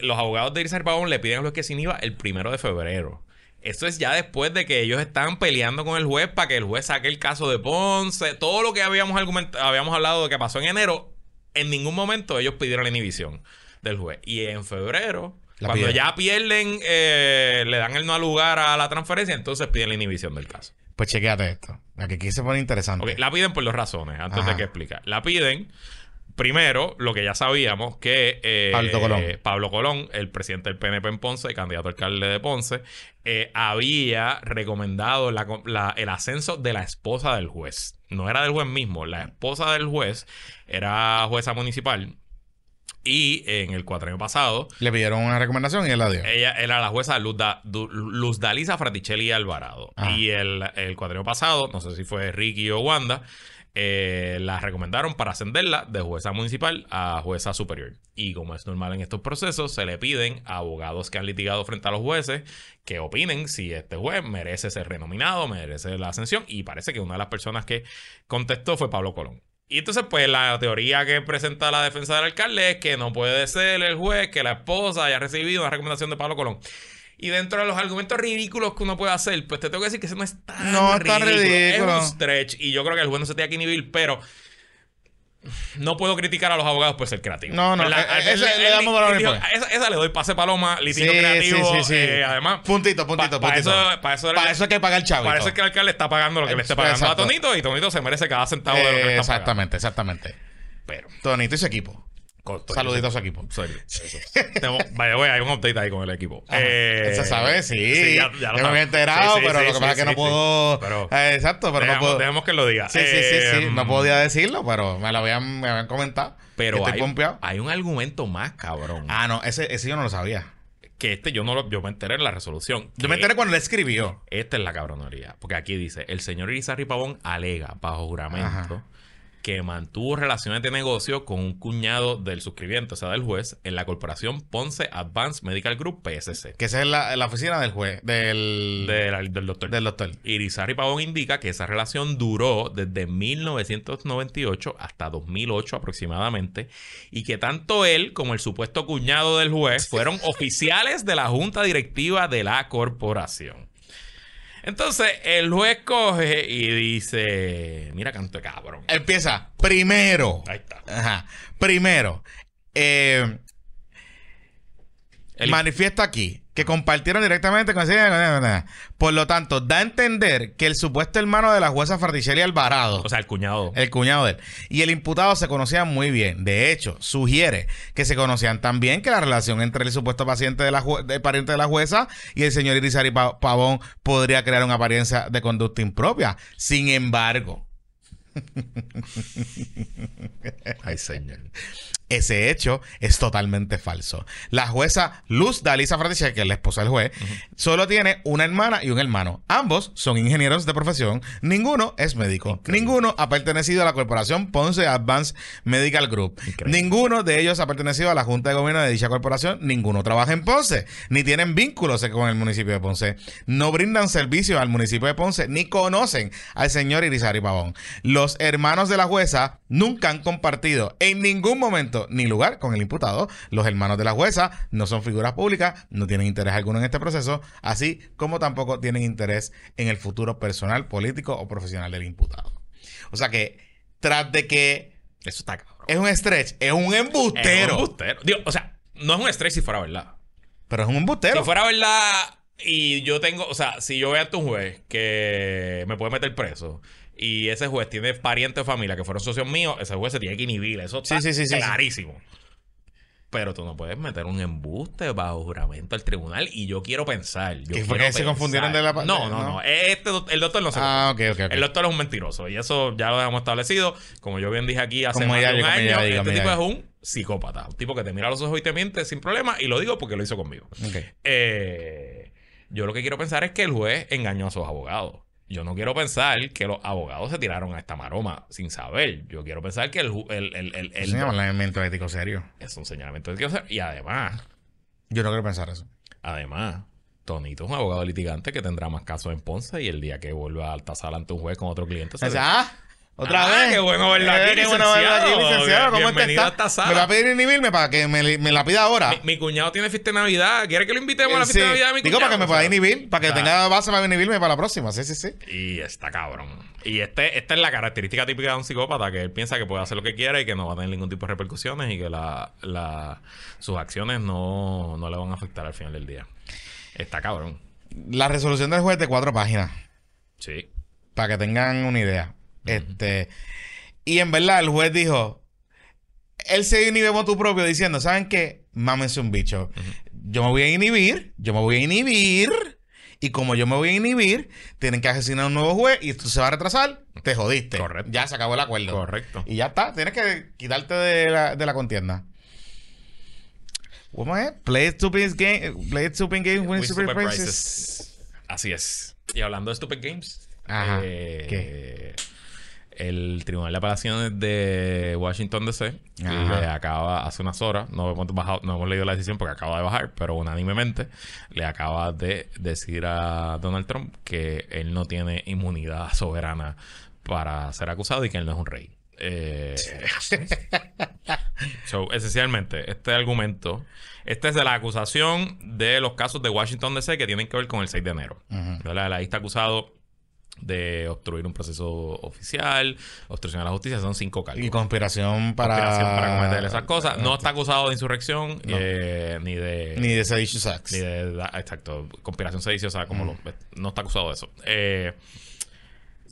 Los abogados de Irizar Pavón le piden al juez que se inhiba el primero de febrero. Esto es ya después de que ellos están peleando con el juez para que el juez saque el caso de Ponce. Todo lo que habíamos, habíamos hablado de que pasó en enero, en ningún momento ellos pidieron la inhibición del juez. Y en febrero, La cuando ya pierden, eh, le dan el no lugar a la transferencia, entonces piden la inhibición del caso. Pues chequéate esto. Aquí, aquí se pone interesante. Ok, la piden por dos razones, antes Ajá. de que explicar. La piden, primero, lo que ya sabíamos, que eh, Pablo Colón. Pablo Colón, el presidente del PNP en Ponce, candidato a alcalde de Ponce, eh, había recomendado la- la- el ascenso de la esposa del juez. No era del juez mismo, la esposa del juez era jueza municipal. Y en el cuatrenio pasado, Le pidieron una recomendación y él la dio. ella era la jueza Luz, Da- Luz Dalisa Fraticelli Alvarado. Ajá. Y el, el pasado, no sé si fue Ricky o Wanda, eh, la recomendaron para ascenderla de jueza municipal a jueza superior. Y como es normal en estos procesos, se le piden a abogados que han litigado frente a los jueces que opinen si este juez merece ser renominado, merece la ascensión. Y parece que una de las personas que contestó fue Pablo Colón. Y entonces, pues, la teoría que presenta la defensa del alcalde es que no puede ser el juez que la esposa haya recibido una recomendación de Pablo Colón. Y dentro de los argumentos ridículos que uno puede hacer, pues te tengo que decir que eso no es tan No es tan ridículo. Es un stretch. Y yo creo que el juez no se tiene que inhibir, pero no puedo criticar a los abogados por ser creativos. No, no, eh, eh, le damos valor dijo, esa, esa le doy pase paloma, litigio Sí, creativo. sí, sí, sí. eh, además, Puntito, puntito, para puntito. eso, para eso, Para eso hay que pagar el chavito. Parece que el alcalde está pagando lo que le esté pagando Exacto. a Tonito y Tonito se merece cada centavo de lo que le está pagando. exactamente, exactamente. Pero, Tonito y su equipo. Con- Tonito- Saludito a su equipo. Eso. Tengo- vaya, hay un update ahí con el equipo. Ajá. Eh, Se sabe, sí. ya, ya lo me había enterado, Sí, sí, pero sí, lo que sí, pasa es que sí, no sí. puedo. Pero- Eh, exacto, pero no puedo. dejemos que lo diga. Sí, sí, sí, sí. Eh, No podía decirlo, pero me lo habían, me habían comentado. Pero hay, un argumento más cabrón. Ah, no, ese, ese yo no lo sabía. Que este yo no lo, yo me enteré en la resolución. Yo me enteré cuando le escribió. Esta es la cabronería. Porque aquí dice: el señor Irizarry Pavón alega bajo juramento Ajá. Que mantuvo relaciones de negocio con un cuñado del suscribiente, o sea, del juez, en la corporación Ponce Advanced Medical Group, PSC. Que esa es la, la oficina del juez, del, Del, del doctor. del doctor. Irizarry Pavón indica que esa relación duró desde 1998 hasta 2008 aproximadamente y que tanto él como el supuesto cuñado del juez fueron oficiales de la junta directiva de la corporación. Entonces el juez coge y dice, mira canto de cabrón. Empieza. Primero. Ahí está. Ajá. Primero. eh, El- manifiesta aquí que compartieron directamente con Por lo tanto, da a entender que el supuesto hermano de la jueza Fraticelli Alvarado, O sea, el cuñado. el cuñado de él, y el imputado se conocían muy bien. De hecho, sugiere que se conocían tan bien que la relación entre el supuesto paciente de la de pariente de la jueza y el señor Irizarry Pa- Pavón podría crear una apariencia de conducta impropia. Sin embargo, Ay, señor. Ese hecho es totalmente falso. La jueza Luz Dalisa Fraticelli, que es la esposa del juez, solo tiene una hermana y un hermano. Ambos son ingenieros de profesión. Ninguno es médico. Ninguno ha pertenecido a la corporación Ponce Advanced Medical Group. Increíble. Ninguno de ellos ha pertenecido a la junta de gobierno de dicha corporación. Ninguno trabaja en Ponce. Ni tienen vínculos con el municipio de Ponce. No brindan servicios al municipio de Ponce. Ni conocen al señor Irizarry Pavón. Los hermanos de la jueza nunca han compartido en ningún momento ni lugar con el imputado. Los hermanos de la jueza no son figuras públicas, no tienen interés alguno en este proceso, así como tampoco tienen interés en el futuro personal, político o profesional del imputado. O sea que, tras de que Eso está cabrón. es un stretch, es un Es embustero. un embustero. Digo, o sea, no es un estrés si fuera verdad. Pero es un embustero. Si fuera verdad y yo tengo, o sea, si yo veo ante un juez que me puede meter preso y ese juez tiene parientes o familia que fueron socios míos, ese juez se tiene que inhibir. Eso está Sí, sí, sí, clarísimo. Pero tú no puedes meter un embuste bajo juramento al tribunal y yo quiero pensar. Yo ¿Que fue que se confundieron de la No, no, no? no. Este, el doctor no se Ah, ok, ok. El doctor es un mentiroso y eso ya lo dejamos establecido. Como yo bien dije aquí hace Como más de un como año, este como tipo es un psicópata. Un tipo que te mira a los ojos y te miente sin problema y lo digo porque lo hizo conmigo. Ok. Eh, yo lo que quiero pensar es que el juez engañó a sus abogados. Yo no quiero pensar que los abogados se tiraron a esta maroma sin saber. Yo quiero pensar que el, el, el, el- el- Eso se llama elemento ético serio. es un señalamiento de que Y además, Yo no quiero pensar eso. además, Tonito es un abogado litigante que tendrá más casos en Ponce y el día que vuelva a alta sala ante un juez con otro cliente. se ah, otra Ah, vez. qué bueno verlo aquí, Eh, qué bueno verlo aquí, licenciado. ¿Cómo está? a esta sala. Me va a pedir inhibirme para que me, la pida ahora. Mi, mi cuñado tiene fiesta de Navidad. ¿Quiere que lo invitemos a la Eh, fiesta sí. de Navidad de mi Digo, cuñado? para que me pueda inhibir, para que tenga base para inhibirme para la próxima. Sí, sí, sí. Y está cabrón. Y este, esta es la característica típica de un psicópata, que él piensa que puede hacer lo que quiera y que no va a tener ningún tipo de repercusiones y que la, la- sus acciones no, no le van a afectar al final del día. Está cabrón. La resolución del juez de cuatro páginas, Sí. para que tengan una idea. Este. Y en verdad, el juez dijo. Él se inhibe tu propio diciendo, ¿saben qué? Mámense un bicho. Yo me voy a inhibir, yo me voy a inhibir. Y como yo me voy a inhibir, tienen que asesinar a un nuevo juez y esto se va a retrasar, te jodiste. Correcto. Ya se acabó el acuerdo. Correcto. Y ya está, tienes que quitarte de la, de la contienda. ¿Cómo es? Play stupid game, play stupid game, win stupid Super prizes. Prizes. Así es. Y hablando de Stupid Games, Ajá. eh, el Tribunal de Apelaciones de Washington DC Ajá. le acaba hace unas horas, no hemos, bajado, no hemos leído la decisión porque acaba de bajar, pero unánimemente le acaba de decir a Donald Trump que él no tiene inmunidad soberana para ser acusado y que él no es un rey. Eh, So, esencialmente, este argumento, este es de la acusación de los casos de Washington DC que tienen que ver con el 6 de enero. Ujú. ¿Verdad? Ahí está acusado de obstruir un proceso oficial, obstrucción a la justicia, son cinco cargos. Y conspiración para... Conspiración para cometer esas cosas. No está acusado de insurrección No. eh, ni de... Ni de seditious acts. ni de- exacto, conspiración sediciosa, como Mm. lo- no está acusado de eso. Eh,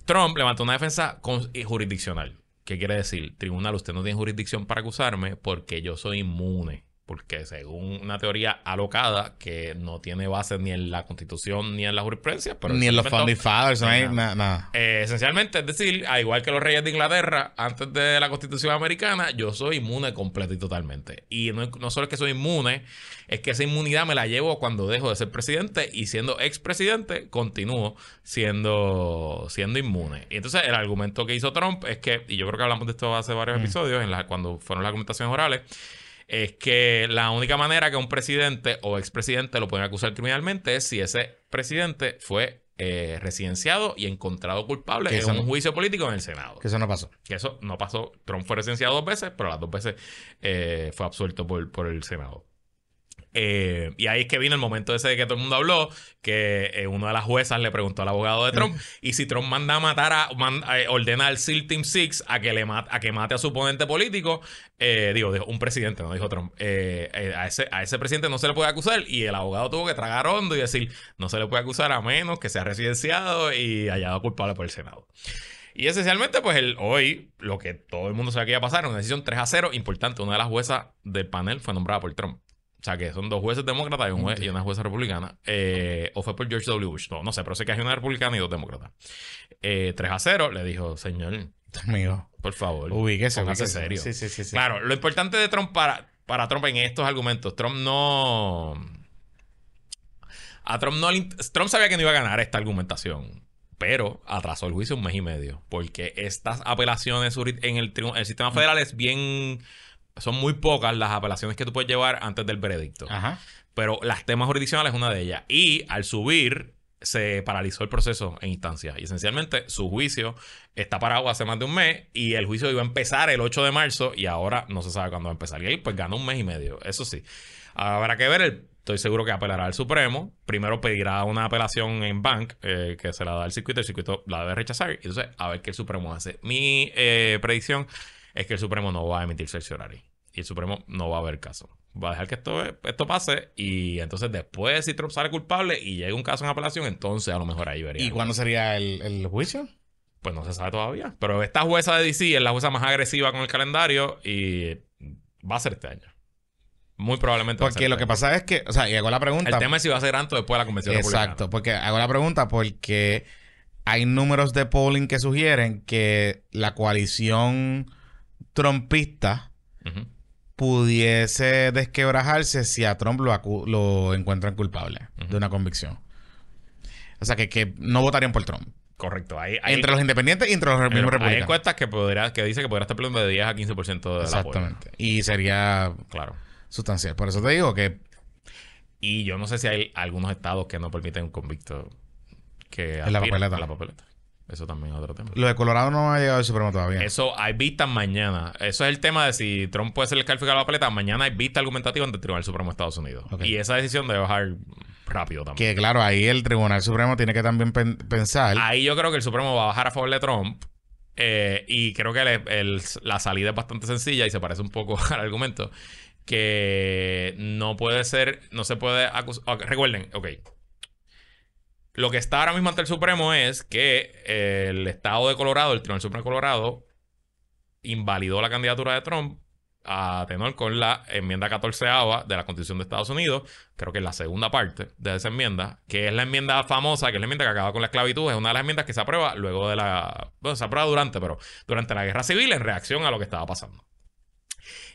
Trump levantó una defensa con- jurisdiccional. ¿Qué quiere decir? Tribunal, usted no tiene jurisdicción para acusarme porque yo soy inmune porque según una teoría alocada que no tiene base ni en la constitución ni en la jurisprudencia, pero Ni en los Founding Fathers, no Ni hay nada. na- nada. eh, esencialmente, es decir, al igual que los reyes de Inglaterra, antes de la constitución americana, yo soy inmune completo y totalmente. Y no, no solo es que soy inmune, es que esa inmunidad me la llevo cuando dejo de ser presidente y siendo expresidente, continúo siendo, siendo inmune. Y entonces el argumento que hizo Trump es que, y yo creo que hablamos de esto hace varios episodios, en la, cuando fueron las argumentaciones orales, es que la única manera que un presidente o expresidente lo pueden acusar criminalmente es si ese presidente fue eh, residenciado y encontrado culpable en un no- juicio político en el Senado. Que eso no pasó. Que eso no pasó. Trump fue residenciado dos veces, pero las dos veces eh, fue absuelto por, por el Senado. Eh, y ahí es que vino el momento ese de que todo el mundo habló, que eh, una de las juezas le preguntó al abogado de Trump, y si Trump manda a matar a, man- eh, ordena al SEAL Team Six a que le mate, a que mate a su oponente político, eh, digo, dijo, un presidente, no dijo Trump, eh, a, ese, a ese presidente no se le puede acusar, y el abogado tuvo que tragar hondo y decir, no se le puede acusar a menos que sea residenciado y hallado culpable por el Senado. Y esencialmente, pues el, hoy lo que todo el mundo sabe que iba a pasar, una decisión 3 a 0, importante. Una de las juezas del panel fue nombrada por Trump. O sea que son dos jueces demócratas y, un juez- y una jueza republicana. Eh, o fue por George W. Bush. No, no sé, pero sé que hay una republicana y dos demócratas. Eh, 3 a 0, le dijo, señor, mío. por favor, Ubíquese, póngase serio. Sí, sí, sí. sí. Claro, lo importante de Trump para, para Trump en estos argumentos, Trump no. A Trump no Trump sabía que no iba a ganar esta argumentación. Pero atrasó el juicio un mes y medio. Porque estas apelaciones en el, el sistema federal es bien. Son muy pocas las apelaciones que tú puedes llevar antes del veredicto. Ajá. Pero las temas jurisdiccionales es una de ellas. Y al subir, se paralizó el proceso en instancia. Y esencialmente, su juicio está parado hace más de un mes. Y el juicio iba a empezar el 8 de marzo. Y ahora no se sabe cuándo va a empezar. Y él, pues, ganó un mes y medio. Eso sí. Habrá que ver. el- estoy seguro que apelará al Supremo. Primero pedirá una apelación en Bank, eh, que se la da al circuito. El circuito la debe rechazar. Y entonces, a ver qué el Supremo hace. Mi eh, predicción es que el Supremo no va a emitir cerciorari. Y el Supremo no va a ver caso. Va a dejar que esto, esto pase. Y entonces, después, si Trump sale culpable y llega un caso en apelación, entonces a lo mejor ahí vería. ¿Y cuándo sería el, el juicio? Pues no se sabe todavía. Pero esta jueza de DC es la jueza más agresiva con el calendario y va a ser este año. Muy probablemente va a ser Porque lo este que pasa es que, o sea, y hago la pregunta. El tema es si va a ser antes o después de la convención Exacto, porque hago la pregunta porque hay números de polling que sugieren que la coalición trumpista pudiese desquebrajarse si a Trump lo, lo encuentran culpable de una convicción. O sea, que, que no votarían por Trump. Correcto. Entre los independientes y entre los hay, mismos hay republicanos. encuestas que, podría, que dice que podría estar perdiendo de 10 a 15% del apoyo. Exactamente. Y sería Claro. sustancial. Por eso te digo que Y yo no sé si hay algunos estados que no permiten un convicto que En la papeleta. a la papeleta. Eso también es otro tema. lo de Colorado no ha llegado al Supremo todavía. Eso hay vistas mañana. Eso es el tema de si Trump puede ser el calificado a la papeleta. Mañana hay vista argumentativa ante el Tribunal Supremo de Estados Unidos. Y esa decisión debe bajar rápido también. Que claro, ahí el Tribunal Supremo tiene que también pen- pensar. Ahí yo creo que el Supremo va a bajar a favor de Trump. eh, y creo que el- el- la salida es bastante sencilla y se parece un poco al argumento. Que no puede ser, no se puede acusar. recuerden, ok. Lo que está ahora mismo ante el Supremo es que el Estado de Colorado, el Tribunal Supremo de Colorado, invalidó la candidatura de Trump a tenor con la enmienda 14 de la Constitución de Estados Unidos, creo que es la segunda parte de esa enmienda, que es la enmienda famosa, que es la enmienda que acaba con la esclavitud, es una de las enmiendas que se aprueba luego de la... Bueno, se aprueba durante, pero durante la guerra civil en reacción a lo que estaba pasando.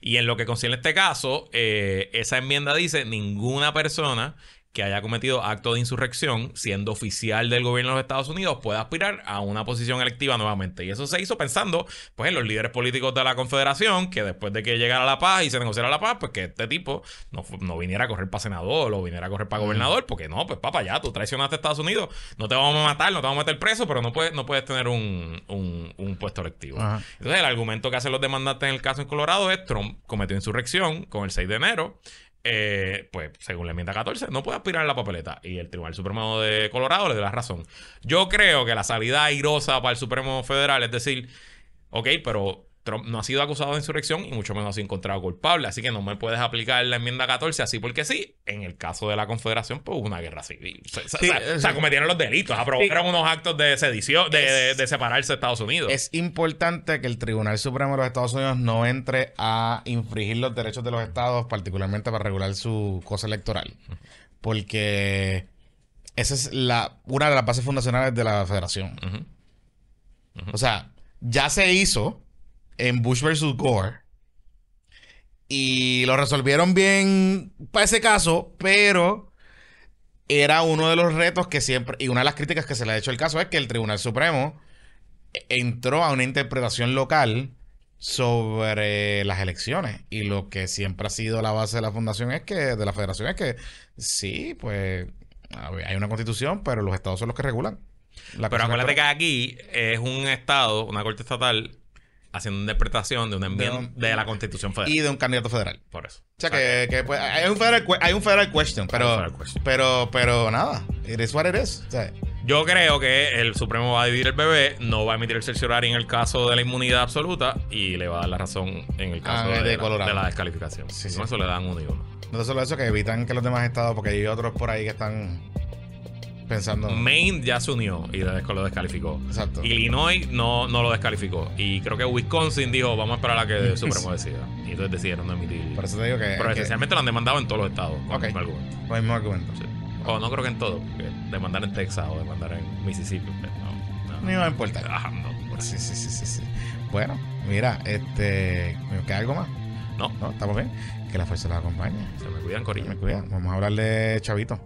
Y en lo que concierne este caso, eh, esa enmienda dice ninguna persona que haya cometido acto de insurrección siendo oficial del gobierno de los Estados Unidos puede aspirar a una posición electiva nuevamente. Y eso se hizo pensando pues en los líderes políticos de la Confederación, que después de que llegara la paz y se negociara la paz, pues que este tipo no, no viniera a correr para senador o viniera a correr para gobernador, porque no, pues papá, ya tú traicionaste a Estados Unidos, no te vamos a matar, no te vamos a meter preso, pero no puedes, no puedes tener un, un- un puesto electivo. Ajá. Entonces, el argumento que hacen los demandantes en el caso en Colorado es Trump cometió insurrección con el 6 de enero. Eh, pues, según la enmienda 14, no puede aspirar a la papeleta. Y el Tribunal Supremo de Colorado le dio la razón. Yo creo que la salida airosa para el Supremo Federal es decir, ok, pero Trump no ha sido acusado de insurrección y mucho menos ha sido encontrado culpable. Así que no me puedes aplicar la enmienda 14 así porque sí. En el caso de la Confederación, pues hubo una guerra civil. Sí, o sea, cometieron los delitos, aprobaron unos actos de sedición, de, de- de separarse de Estados Unidos. Es importante que el Tribunal Supremo de los Estados Unidos no entre a infringir los derechos de los estados, particularmente para regular su cosa electoral. Porque esa es la, una de las bases fundacionales de la federación. O sea, ya se hizo en Bush versus Gore. Y lo resolvieron bien para ese caso, pero era uno de los retos que siempre, y una de las críticas que se le ha hecho al caso es que el Tribunal Supremo entró a una interpretación local sobre las elecciones. Y lo que siempre ha sido la base de la fundación es que, de la federación es que sí, pues hay una constitución, pero los estados son los que regulan. la Pero acuérdate que aquí es un estado, una corte estatal, haciendo una interpretación de una enmienda de, la Constitución Federal. Y de un candidato federal. Por eso. O sea, que, que, pues, hay, un federal, hay un federal question, pero, federal question. pero, pero nada, it is what it is. O sea, Yo creo que el Supremo va a dividir el bebé, no va a emitir el cerciorario en el caso de la inmunidad absoluta y le va a dar la razón en el caso Ah, de, de la, Colorado. de la descalificación. Sí, sí. eso le dan uno y uno. no solo eso, que evitan que los demás estados, porque hay otros por ahí que están pensando. Maine ya se unió y lo descalificó. Exacto. Illinois no, no lo descalificó. Y creo que Wisconsin dijo, vamos a esperar a que el Supremo decida. Y entonces decidieron no emitir. Por eso te digo que. Pero que- esencialmente lo han demandado en todos los estados. con Ok. el mismo argumento. Sí. O no creo que en todo, porque demandar en Texas o demandar en Mississippi. pues, No, no. No iba a importar. Ah, no, por Sí, sí, sí, sí, sí. Bueno, mira, este. ¿Me queda algo más? No, No, estamos bien. Que la fuerza los acompañe. se me cuidan, Corillo. Me cuida. Vamos a hablar de Chavito.